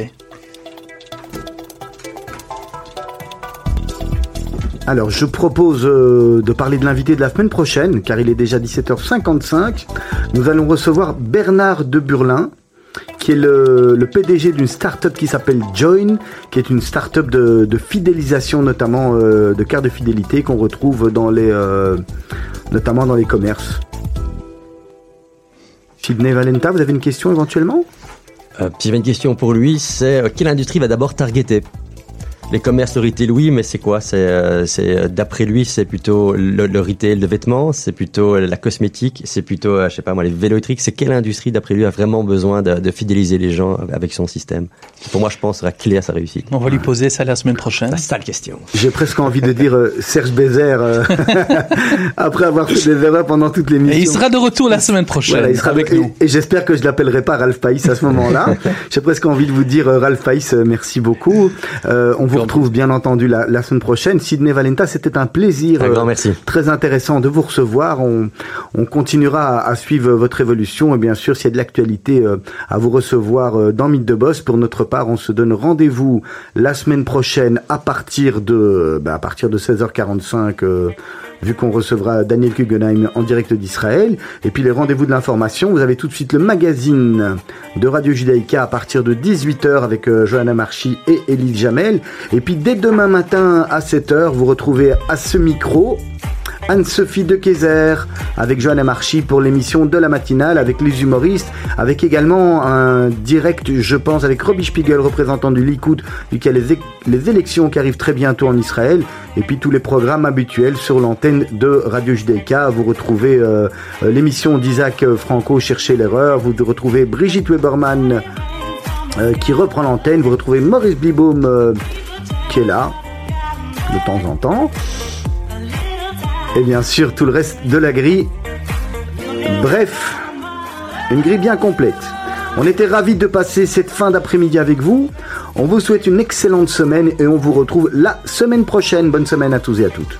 Alors, je propose euh, de parler de l'invité de la semaine prochaine, car il est déjà 17h55. Nous allons recevoir Bernard de Burlin, qui est le, PDG d'une start-up qui s'appelle Join, qui est une start-up de, fidélisation, notamment euh, de cartes de fidélité qu'on retrouve dans les, euh, notamment dans les commerces. Sydney Valenta, vous avez une question éventuellement? Euh, j'avais une question pour lui, c'est euh, quelle industrie va d'abord targeter? Les commerces, le retail, oui, mais c'est quoi? C'est, euh, c'est euh, d'après lui, c'est plutôt le, le retail de vêtements, c'est plutôt euh, la cosmétique, c'est plutôt, euh, je sais pas moi, les vélos électriques. C'est quelle industrie, d'après lui, a vraiment besoin de, de fidéliser les gens avec son système? Qui, Pour moi, je pense, sera clé à sa réussite. On va lui poser ça la semaine prochaine. La sale question. J'ai presque envie de dire euh, Serge Bézère, euh, après avoir fait des erreurs pendant toute l'émission. Et il sera de retour la semaine prochaine Voilà, il sera avec et, nous. et j'espère que je l'appellerai pas Ralph Païs à ce moment-là. J'ai presque envie de vous dire euh, Ralph Païs, merci beaucoup. Euh, on vous retrouve bien entendu la, la semaine prochaine. Sydney Valenta, c'était un plaisir. Un grand euh, merci. Très intéressant de vous recevoir. On, on continuera à, à suivre votre évolution et bien sûr, s'il y a de l'actualité euh, à vous recevoir euh, dans Mythe de Boss, pour notre part, on se donne rendez-vous la semaine prochaine à partir de, bah, à partir de 16h45. euh, vu qu'on recevra Daniel Kugenheim en direct d'Israël. Et puis les rendez-vous de l'information, vous avez tout de suite le magazine de Radio Judaïka à partir de 18h avec Johanna Marchi et Élise Jamel. Et puis dès demain matin à 7h, vous retrouvez à ce micro Anne-Sophie de Kayser avec Johanna Marchi pour l'émission de la matinale avec les humoristes, avec également un direct, je pense, avec Robbie Spiegel, représentant du Likoud, vu qu'il y a les, les élections qui arrivent très bientôt en Israël, et puis tous les programmes habituels sur l'antenne de Radio Judaïka. Vous retrouvez euh, euh, l'émission d'Isaac Franco, Cherchez l'erreur, vous retrouvez Brigitte Weberman euh, qui reprend l'antenne, vous retrouvez Maurice Blibaum euh, qui est là de temps en temps. Et bien sûr, tout le reste de la grille. Bref, une grille bien complète. On était ravis de passer cette fin d'après-midi avec vous. On vous souhaite une excellente semaine et on vous retrouve la semaine prochaine. Bonne semaine à tous et à toutes.